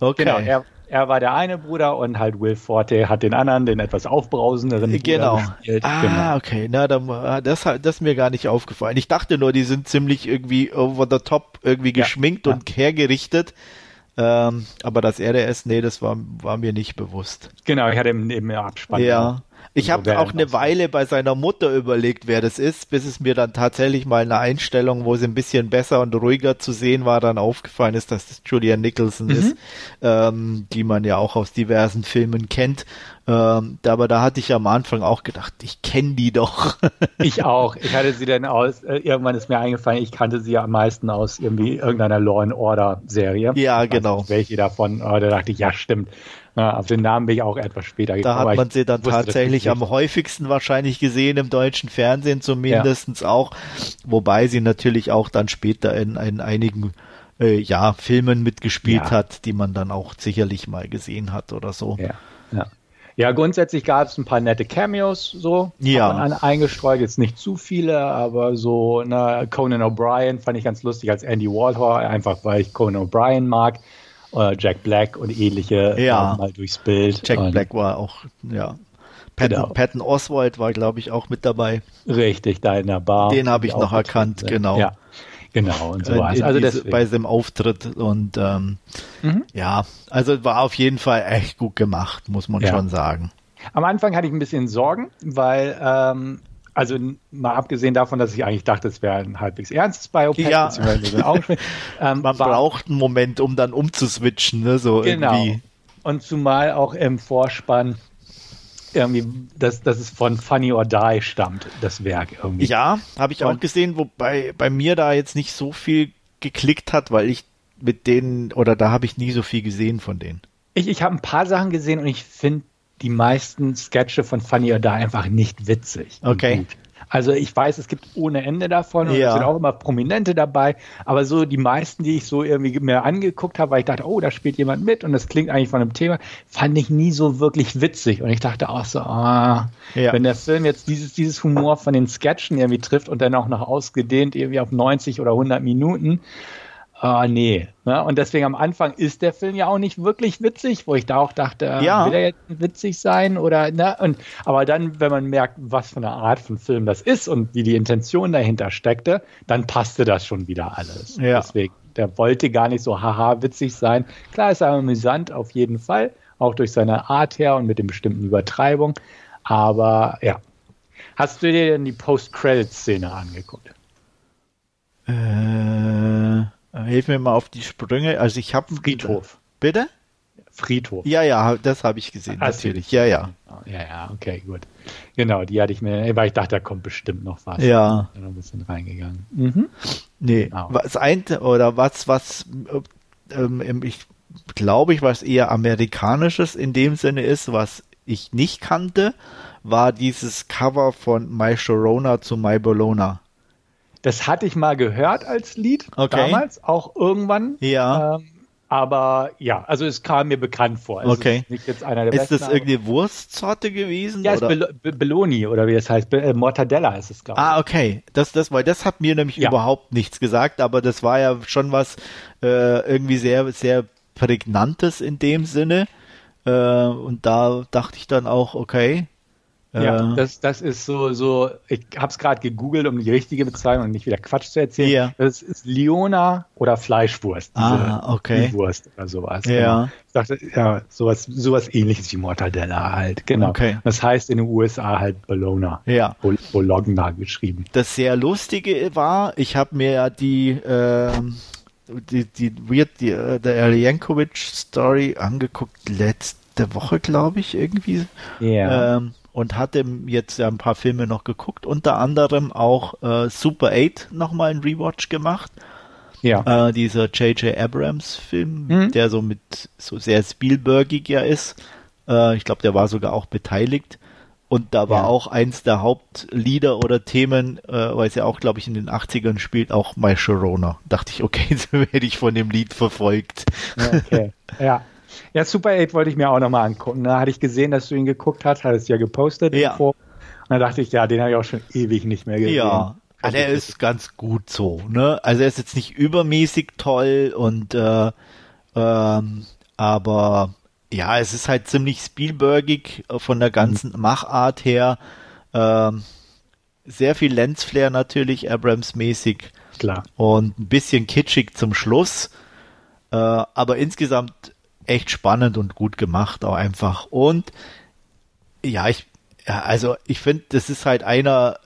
okay. Genau, er, er war der eine Bruder und halt Will Forte hat den anderen, den etwas aufbrausenderen Bruder Genau. gespielt. Ah, Genau. okay. Na, dann, ah, das, hat- das ist mir gar nicht aufgefallen. Ich dachte nur, die sind ziemlich irgendwie over the top irgendwie Ja, geschminkt ja. und hergerichtet. Ähm, aber dass er der ist, nee, das war, war mir nicht bewusst. Genau, ich hatte im, im Abspann. Ja. Ich habe auch eine. Weile bei seiner Mutter überlegt, wer das ist, bis es mir dann tatsächlich mal eine Einstellung, wo sie ein bisschen besser und ruhiger zu sehen war, dann aufgefallen ist, dass das Julian Nicholson ist, ähm, die man ja auch aus diversen Filmen kennt. Ähm, aber da hatte ich am Anfang auch gedacht, ich kenne die doch. Ich auch. Ich hatte sie dann aus, äh, irgendwann ist mir eingefallen, ich kannte sie ja am meisten aus irgendwie irgendeiner Law and Order Serie. Ja, genau. welche davon, da dachte ich, ja, stimmt. Ja, auf den Namen bin ich auch etwas später Da gekommen. hat aber man sie dann wusste tatsächlich am häufigsten wahrscheinlich gesehen im deutschen Fernsehen zumindestens auch, wobei sie natürlich auch dann später in, in einigen äh, ja, Filmen mitgespielt Ja. hat, die man dann auch sicherlich mal gesehen hat oder so. Ja, ja. ja grundsätzlich gab es ein paar nette Cameos so. Ja. Hat an- eingestreut, jetzt nicht zu viele, aber so, na, Conan O'Brien fand ich ganz lustig als Andy Warhol, einfach weil ich Conan O'Brien mag. Oder Jack Black und ähnliche Ja. mal durchs Bild. Jack und Black war auch, ja. Patton, Genau. Patton Oswald war, glaube ich, auch mit dabei. Richtig, da in der Bar. Den habe ich noch erkannt, sind. genau. Ja, genau. Und In- sowas. in Also diese, bei seinem Auftritt und ähm, Mhm. ja, also war auf jeden Fall echt gut gemacht, muss man Ja. schon sagen. Am Anfang hatte ich ein bisschen Sorgen, weil, ähm, also mal abgesehen davon, dass ich eigentlich dachte, es wäre ein halbwegs ernstes Biopic, Ja. ähm, Man braucht einen Moment, um dann umzuswitchen, ne? So Genau. irgendwie. Und zumal auch im Vorspann irgendwie, dass, dass es von Funny or Die stammt, das Werk irgendwie. Ja, habe ich auch Und- gesehen, wobei bei mir da jetzt nicht so viel geklickt hat, weil ich mit denen, oder da habe ich nie so viel gesehen von denen. Ich, ich habe ein paar Sachen gesehen und ich finde die meisten Sketche von Funny or Die einfach nicht witzig. Okay. Also ich weiß, es gibt ohne Ende davon und Ja. es sind auch immer Prominente dabei, aber so die meisten, die ich so irgendwie mir angeguckt habe, weil ich dachte, oh, da spielt jemand mit und das klingt eigentlich von einem Thema, fand ich nie so wirklich witzig und ich dachte auch so, ah, Ja. wenn der Film jetzt dieses, dieses Humor von den Sketchen irgendwie trifft und dann auch noch ausgedehnt irgendwie auf 90 oder 100 Minuten, Ah, nee. Ne? Und deswegen am Anfang ist der Film ja auch nicht wirklich witzig, wo ich da auch dachte, äh, Ja. will er jetzt witzig sein oder ne? Und aber dann, wenn man merkt, was für eine Art von Film das ist und wie die Intention dahinter steckte, dann passte das schon wieder alles. Ja. Deswegen, der wollte gar nicht so haha witzig sein. Klar ist er amüsant auf jeden Fall, auch durch seine Art her und mit den bestimmten Übertreibungen. Aber ja. Hast du dir denn die Post-Credit-Szene angeguckt? Äh, hilf mir mal auf die Sprünge. Also ich habe Friedhof. Bitte? Friedhof. Ja, ja, das habe ich gesehen, Hast du- natürlich. Ja, ja. Ja, ja, okay, gut. Genau, die hatte ich mir, weil ich dachte, da kommt bestimmt noch was. Ja. Bin noch ein bisschen reingegangen. Mhm. Nee, Genau. was ein oder was, was äh, ähm, ich glaube ich, was eher amerikanisches in dem Sinne ist, was ich nicht kannte, war dieses Cover von My Sharona zu My Bologna. Das hatte ich mal gehört als Lied Okay. damals, auch irgendwann. Ja. Ähm, aber ja, also es kam mir bekannt vor. Es Okay. Ist Ist besten. das irgendeine Wurstsorte gewesen? ja, ist oder? Bel Be Belloni oder wie es heißt. Be äh, Mortadella ist es, glaube ich. Ah, okay. Das, das, weil das hat mir nämlich Ja. überhaupt nichts gesagt, aber das war ja schon was äh, irgendwie sehr, sehr prägnantes in dem Sinne. Äh, und da dachte ich dann auch, okay. Ja, äh, das, das ist so, so ich habe es gerade gegoogelt, um die richtige Bezeichnung und nicht wieder Quatsch zu erzählen. Ja. Das ist Liona oder Fleischwurst. Ah, okay. Wurst oder sowas. Ja. Genau. Ich dachte, ja, sowas, sowas ähnliches wie Mortadella halt. Genau. Okay. Das heißt in den USA halt Bologna. Ja. Bol Bologna geschrieben. Das sehr lustige war, ich habe mir ja die, ähm, die, die Weird, die, äh, der Jankovic Story angeguckt letzte Woche, glaube ich, irgendwie. Ja. Ähm, und hatte jetzt ja ein paar Filme noch geguckt, unter anderem auch äh, Super 8 nochmal ein Rewatch gemacht. ja. Äh, dieser J.J. Abrams Film, Mhm. der so mit so sehr Spielbergig ja ist. Äh, ich glaube, der war sogar auch beteiligt. Und da war Ja. auch eins der Hauptlieder oder Themen, äh, weil es ja auch, glaube ich, in den 80ern spielt, auch My Sharona. Dachte ich, okay, so werde ich von dem Lied verfolgt. Okay. ja. Ja, Super 8 wollte ich mir auch nochmal angucken. Da hatte ich gesehen, dass du ihn geguckt hast, hat es ja gepostet. Ja. irgendwo. Und da dachte ich, ja, den habe ich auch schon ewig nicht mehr gesehen. Ja, ah, der ist ganz gut so, ne? Also er ist jetzt nicht übermäßig toll und äh, ähm, aber ja, es ist halt ziemlich Spielbergig von der ganzen Machart her. Ähm, sehr viel Lensflare natürlich, Abrams-mäßig Klar. und ein bisschen kitschig zum Schluss. Äh, aber insgesamt echt spannend und gut gemacht auch einfach. Und ja, ich, also ich finde, das ist halt einer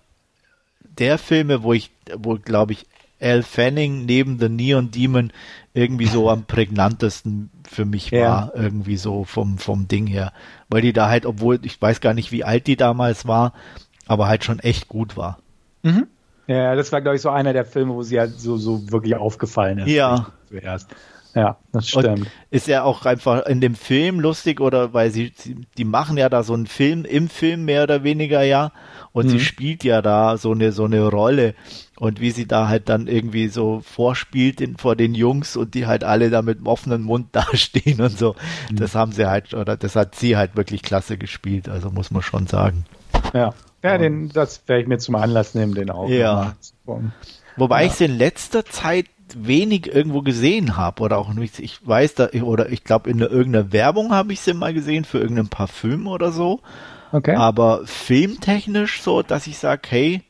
der Filme, wo ich, wo glaube ich, Al Fanning neben The Neon Demon irgendwie so am prägnantesten für mich Ja. war, irgendwie so vom, vom Ding her. Weil die da halt, obwohl ich weiß gar nicht, wie alt die damals war, aber halt schon echt gut war. Mhm. Ja, das war, glaube ich, so einer der Filme, wo sie halt so, so wirklich aufgefallen ist. Ja. Zuerst. Ja, das stimmt. Und ist ja auch einfach in dem Film lustig oder weil sie, sie die machen ja da so einen Film im Film mehr oder weniger ja und sie Mhm. spielt ja da so eine so eine Rolle und wie sie da halt dann irgendwie so vorspielt in, vor den Jungs und die halt alle da mit dem offenen Mund dastehen und so. Mhm. Das haben sie halt oder das hat sie halt wirklich klasse gespielt, also muss man schon sagen. Ja, ja den, das werde ich mir zum Anlass nehmen, den auch Ja. Wobei Ja. ich sie in letzter Zeit wenig irgendwo gesehen habe oder auch nicht. Ich weiß da, oder ich glaube, in irgendeiner Werbung habe ich sie mal gesehen für irgendein Parfüm oder so. Okay. Aber filmtechnisch so, dass ich sage, hey.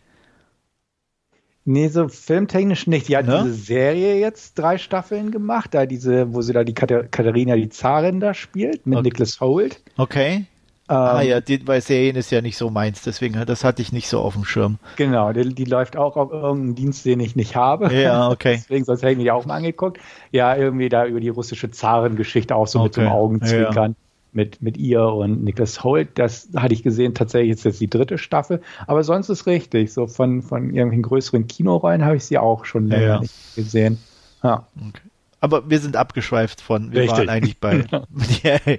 Nee, so filmtechnisch nicht. Die hat ne? diese Serie jetzt drei Staffeln gemacht, da diese, wo sie da die Katharina, die Zarin da spielt, mit okay. Nicholas Holt. Okay. Ah ähm, ja, die, bei Serien ist ja nicht so meins, deswegen, das hatte ich nicht so auf dem Schirm. Genau, die, die läuft auch auf irgendeinem Dienst, den ich nicht habe. Ja, okay. deswegen, sonst hätte ich mich auch mal angeguckt. Ja, irgendwie da über die russische Zarengeschichte auch so okay. mit dem Augenzwinkern. Ja mit, mit ihr und Nicholas Holt. Das hatte ich gesehen, tatsächlich ist jetzt die dritte Staffel. Aber sonst ist richtig. So von, von irgendwelchen größeren Kinorollen habe ich sie auch schon länger ja. nicht gesehen. Ja. Okay. Aber wir sind abgeschweift von, wir Richtig. waren eigentlich bei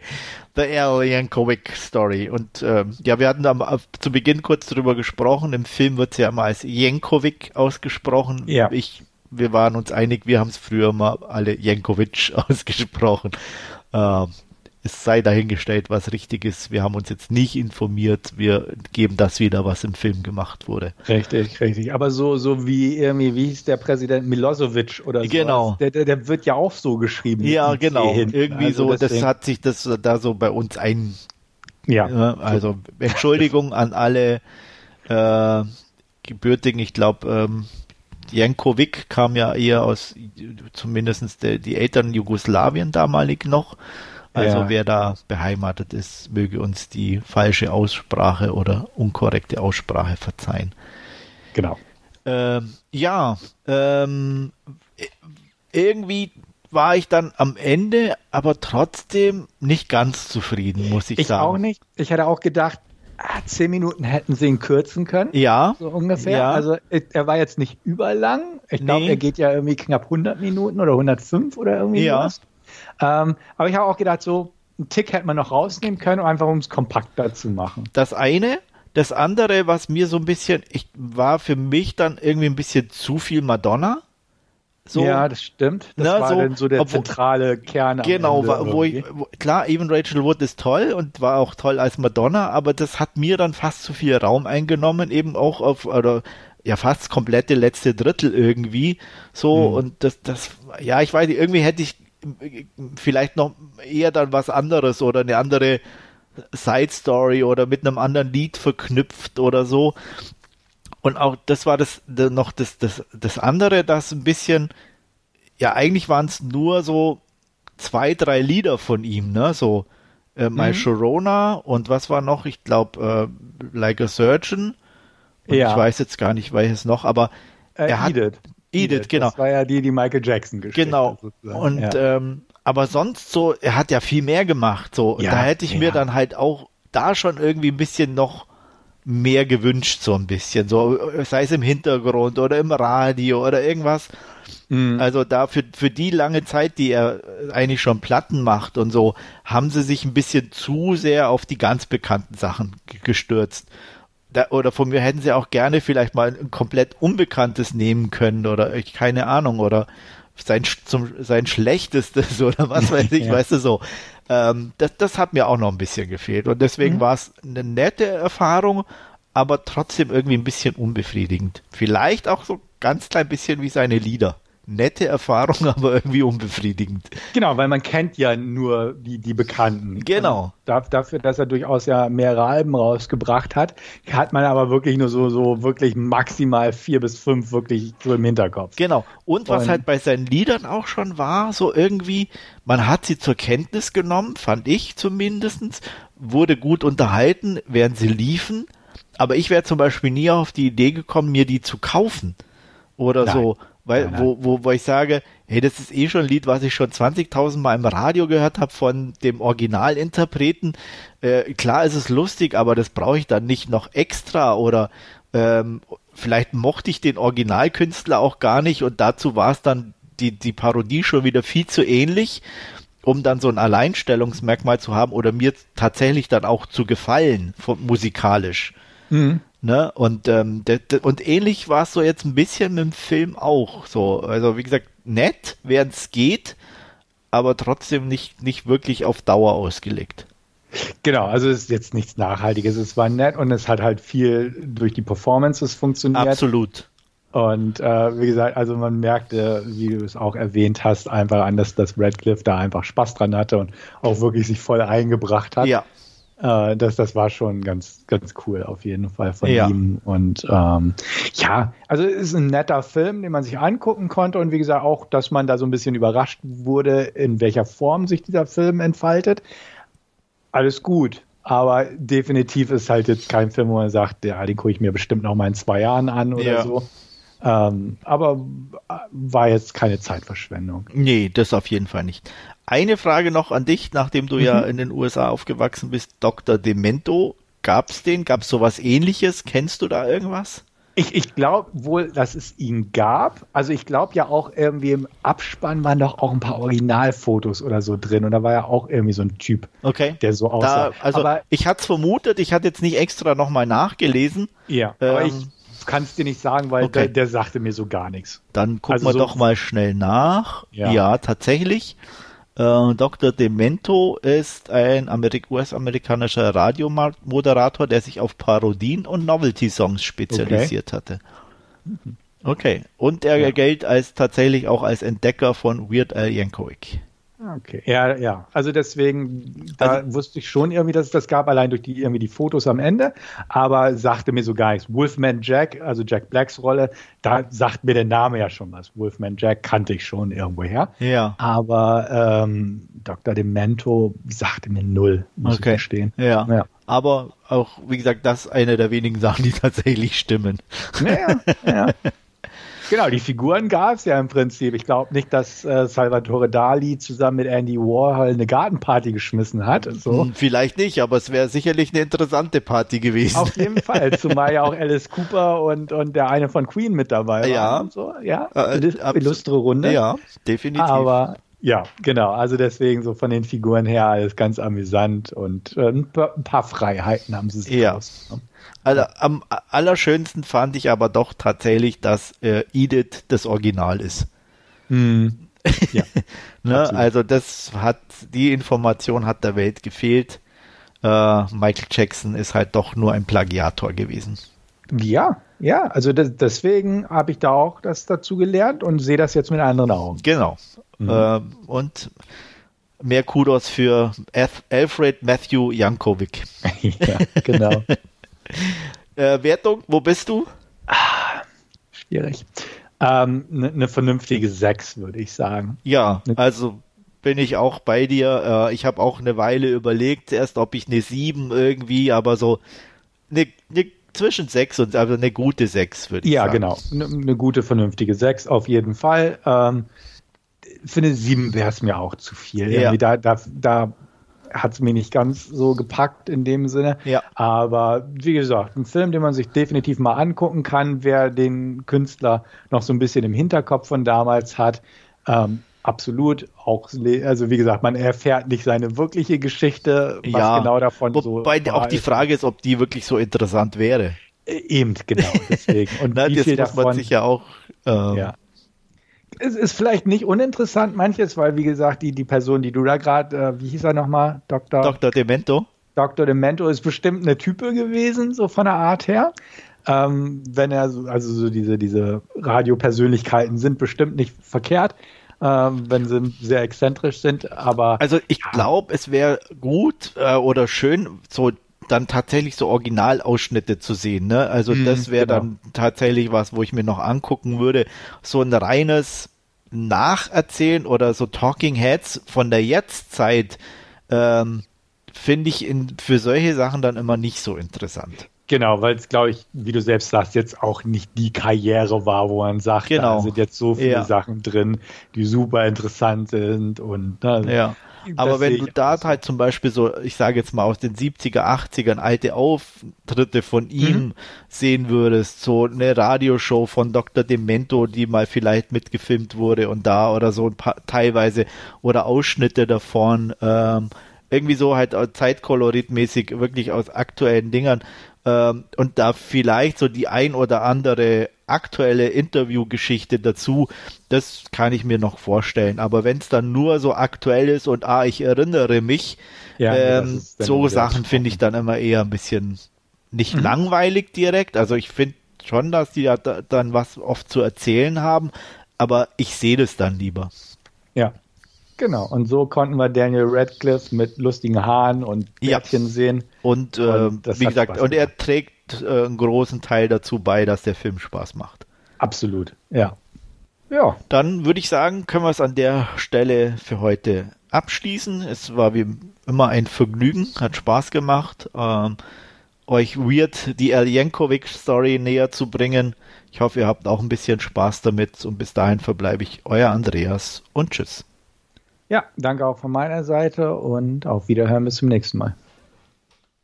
The Al Yankovic Story. Und ähm, ja, wir hatten da zu Beginn kurz drüber gesprochen. Im Film wird es ja immer als Yankovic ausgesprochen. Ja. Ich, wir waren uns einig, wir haben es früher mal alle Jankovic ausgesprochen. Ähm, es sei dahingestellt, was richtig ist. Wir haben uns jetzt nicht informiert. Wir geben das wieder, was im Film gemacht wurde. Richtig, richtig. Aber so, so wie irgendwie, wie hieß der Präsident Milosevic oder so. Genau. Der, der, der, wird ja auch so geschrieben. Ja, genau. Irgendwie also so, deswegen. das hat sich das da so bei uns ein. Ja. also Entschuldigung an alle äh, Gebürtigen. Ich glaube, ähm, Jankovic kam ja eher aus, zumindestens die Eltern Jugoslawien damalig noch. Also ja. wer da beheimatet ist, möge uns die falsche Aussprache oder unkorrekte Aussprache verzeihen. Genau. Ähm, ja, ähm, irgendwie war ich dann am Ende, aber trotzdem nicht ganz zufrieden, muss ich, ich sagen. Ich auch nicht. Ich hätte auch gedacht, ah, zehn Minuten hätten sie ihn kürzen können. Ja. So ungefähr. Ja. Also er war jetzt nicht überlang. Ich glaube, nee. er geht ja irgendwie knapp 100 Minuten oder 105 oder irgendwie ja. was. Ähm, aber ich habe auch gedacht, so einen Tick hätte man noch rausnehmen können, einfach um es kompakter zu machen. Das eine. Das andere, was mir so ein bisschen, ich war für mich dann irgendwie ein bisschen zu viel Madonna. So, ja, das stimmt. Das na, war so, dann so der obwohl, zentrale Kern. Genau, wo ich, wo, klar, even Rachel Wood ist toll und war auch toll als Madonna, aber das hat mir dann fast zu viel Raum eingenommen, eben auch auf, oder ja, fast komplette letzte Drittel irgendwie. So, hm. und das, das, ja, ich weiß nicht, irgendwie hätte ich vielleicht noch eher dann was anderes oder eine andere Side Story oder mit einem anderen Lied verknüpft oder so. Und auch das war das noch das, das, das andere, das ein bisschen, ja, eigentlich waren es nur so zwei, drei Lieder von ihm, ne? So äh, My mhm. Sharona und was war noch? Ich glaube, äh, Like a Surgeon. Und ja. ich weiß jetzt gar nicht, welches noch, aber äh, er hat, Edith. Edith, genau. Das war ja die, die Michael Jackson gespielt Genau. Und ja. ähm, aber sonst so, er hat ja viel mehr gemacht. So, ja, da hätte ich ja. mir dann halt auch da schon irgendwie ein bisschen noch mehr gewünscht, so ein bisschen. So, sei es im Hintergrund oder im Radio oder irgendwas. Mhm. Also da für, für die lange Zeit, die er eigentlich schon Platten macht und so, haben sie sich ein bisschen zu sehr auf die ganz bekannten Sachen gestürzt da, oder von mir hätten sie auch gerne vielleicht mal ein komplett Unbekanntes nehmen können oder ich keine Ahnung oder sein, zum, sein Schlechtestes oder was weiß ich, ja. weißt du so. Ähm, das, das hat mir auch noch ein bisschen gefehlt und deswegen mhm. war es eine nette Erfahrung, aber trotzdem irgendwie ein bisschen unbefriedigend. Vielleicht auch so ganz klein bisschen wie seine Lieder nette Erfahrung, aber irgendwie unbefriedigend. Genau, weil man kennt ja nur die, die Bekannten. Genau. Und dafür, dass er durchaus ja mehrere Alben rausgebracht hat, hat man aber wirklich nur so, so wirklich maximal vier bis fünf wirklich so im Hinterkopf. Genau. Und was Und, halt bei seinen Liedern auch schon war, so irgendwie, man hat sie zur Kenntnis genommen, fand ich zumindestens, wurde gut unterhalten, während sie liefen. Aber ich wäre zum Beispiel nie auf die Idee gekommen, mir die zu kaufen. Oder Nein. so weil, ja, wo, wo, wo ich sage, hey, das ist eh schon ein Lied, was ich schon 20.000 Mal im Radio gehört habe von dem Originalinterpreten. Äh, klar ist es lustig, aber das brauche ich dann nicht noch extra oder ähm, vielleicht mochte ich den Originalkünstler auch gar nicht und dazu war es dann die, die Parodie schon wieder viel zu ähnlich, um dann so ein Alleinstellungsmerkmal zu haben oder mir tatsächlich dann auch zu gefallen, musikalisch. Mhm. Ne? Und, ähm, und ähnlich war es so jetzt ein bisschen mit dem Film auch so. Also wie gesagt, nett, während es geht, aber trotzdem nicht, nicht wirklich auf Dauer ausgelegt. Genau, also es ist jetzt nichts Nachhaltiges. Es war nett und es hat halt viel durch die Performances funktioniert. Absolut. Und äh, wie gesagt, also man merkte, wie du es auch erwähnt hast, einfach an, dass das Radcliffe da einfach Spaß dran hatte und auch wirklich sich voll eingebracht hat. Ja. Äh, das, das war schon ganz, ganz cool auf jeden Fall von Ja. ihm. Und ähm, ja, also es ist ein netter Film, den man sich angucken konnte und wie gesagt auch, dass man da so ein bisschen überrascht wurde, in welcher Form sich dieser Film entfaltet. Alles gut. Aber definitiv ist halt jetzt kein Film, wo man sagt, ja, den gucke ich mir bestimmt noch mal in zwei Jahren an oder Ja. so. Ähm, aber war jetzt keine Zeitverschwendung. Nee, das auf jeden Fall nicht. Eine Frage noch an dich, nachdem du ja Mhm. in den USA aufgewachsen bist. Dr. Demento, gab's den? Gab's sowas ähnliches? Kennst du da irgendwas? Ich, ich glaube wohl, dass es ihn gab. Also ich glaube ja auch irgendwie im Abspann waren doch auch ein paar Originalfotos oder so drin. Und da war ja auch irgendwie so ein Typ, Okay. der so aussah. Da, also aber ich hatte es vermutet, ich hatte jetzt nicht extra nochmal nachgelesen. ja, aber ähm, ich kann es dir nicht sagen, weil okay. der, der sagte mir so gar nichts. Dann gucken Also wir so- doch mal schnell nach. Ja, Ja. tatsächlich. Äh, Dr. Demento ist ein Amerik US-amerikanischer Radiomoderator, der sich auf Parodien und Novelty-Songs spezialisiert hatte. Okay. Und er Ja. gilt als tatsächlich auch als Entdecker von Weird Al Yankovic. Okay. Ja, ja. Also deswegen, da Also- wusste ich schon irgendwie, dass es das gab, allein durch die irgendwie die Fotos am Ende, aber sagte mir so gar nichts. Wolfman Jack, also Jack Blacks Rolle, da sagt mir der Name ja schon was. Wolfman Jack kannte ich schon irgendwoher. Ja. Aber ähm, Dr. Demento sagte mir null, muss Okay. ich gestehen. Ja. Ja. Aber auch, wie gesagt, das ist eine der wenigen Sachen, die tatsächlich stimmen. Ja, ja. Genau, die Figuren gab es ja im Prinzip. Ich glaube nicht, dass äh, Salvatore Dali zusammen mit Andy Warhol eine Gartenparty geschmissen hat. So. Hm, Vielleicht nicht, aber es wäre sicherlich eine interessante Party gewesen. Auf jeden Fall, zumal ja auch Alice Cooper und, und der eine von Queen mit dabei waren. Ja. Und so. Ja, Äh, abs- illustre Runde. Ja, definitiv. Aber ja, genau. Also deswegen so von den Figuren her alles ganz amüsant und äh, ein, paar, ein paar Freiheiten haben sie sich Ja. rausgenommen. Also, am allerschönsten fand ich aber doch tatsächlich, dass äh, Edith das Original ist. Hm. Ja. Ne? Also das hat, die Information hat der Welt gefehlt. Äh, Michael Jackson ist halt doch nur ein Plagiator gewesen. Ja, ja, also das, deswegen habe ich da auch das dazu gelernt und sehe das jetzt mit anderen Augen. Genau. Mhm. Ähm, und mehr Kudos für Alf- Alfred Matthew Jankovic. ja, genau. Äh, Wertung, wo bist du? Schwierig. Eine ähm, ne, ne vernünftige 6, würde ich sagen. Ja, Ne- also bin ich auch bei dir. Äh, ich habe auch eine Weile überlegt, erst ob ich eine 7 irgendwie, aber so eine, eine zwischen 6 und also eine gute 6 würde ich Ja, sagen. genau. Eine ne gute, vernünftige 6 auf jeden Fall. Ähm, für eine 7 wäre es mir auch zu viel. Ja. Da da, da hat es mir nicht ganz so gepackt in dem Sinne. Ja. Aber wie gesagt, ein Film, den man sich definitiv mal angucken kann, wer den Künstler noch so ein bisschen im Hinterkopf von damals hat. Ähm, absolut. Auch, also wie gesagt, man erfährt nicht seine wirkliche Geschichte, was Ja, genau davon so. Wobei auch war, die. Frage ist, ob die wirklich so interessant wäre. Äh, Eben, genau, deswegen. Und Ne, wie das viel muss man davon sich ja auch. ähm, ja. Es ist vielleicht nicht uninteressant, manches, weil, wie gesagt, die, die Person, die du da gerade, äh, wie hieß er nochmal? Dr. Dr. Demento. Dr. Demento ist bestimmt eine Type gewesen, so von der Art her. Ähm, wenn er so, also so diese, diese Radiopersönlichkeiten sind bestimmt nicht verkehrt, ähm, wenn sie sehr exzentrisch sind, aber Also ich glaube, es wäre gut äh, oder schön, so dann tatsächlich so Originalausschnitte zu sehen. Ne? Also Mhm, das wäre genau. dann tatsächlich was, wo ich mir noch angucken würde. So ein reines Nacherzählen oder so Talking Heads von der Jetztzeit ähm, finde ich in, für solche Sachen dann immer nicht so interessant. Genau, weil es, glaube ich, wie du selbst sagst, jetzt auch nicht die Karriere war, wo man sagt, Genau. da sind jetzt so viele Ja. Sachen drin, die super interessant sind und ne, Ja. Aber wenn du da so. halt zum Beispiel so, ich sage jetzt mal aus den 70er, 80ern alte Auftritte von ihm Mhm. sehen würdest, so eine Radioshow von Dr. Demento, die mal vielleicht mitgefilmt wurde und da oder so ein paar teilweise oder Ausschnitte davon, ähm, irgendwie so halt zeitkoloritmäßig wirklich aus aktuellen Dingern ähm, und da vielleicht so die ein oder andere aktuelle Interviewgeschichte dazu, das kann ich mir noch vorstellen. Aber wenn es dann nur so aktuell ist und ah, ich erinnere mich, Ja, ähm, so Sachen finde ich dann immer eher ein bisschen nicht langweilig direkt. Also ich finde schon, dass die ja da, dann was oft zu erzählen haben, aber ich sehe das dann lieber. Ja, genau. Und so konnten wir Daniel Radcliffe mit lustigen Haaren und Bärtchen ja. sehen. Und, äh, und wie gesagt, und er trägt äh, einen großen Teil dazu bei, dass der Film Spaß macht. Absolut, ja. Ja. Dann würde ich sagen, können wir es an der Stelle für heute abschließen. Es war wie immer ein Vergnügen, hat Spaß gemacht, ähm, euch Weird die Eljenkovic-Story näher zu bringen. Ich hoffe, ihr habt auch ein bisschen Spaß damit und bis dahin verbleibe ich euer Andreas und tschüss. Ja, danke auch von meiner Seite und auf Wiederhören bis zum nächsten Mal.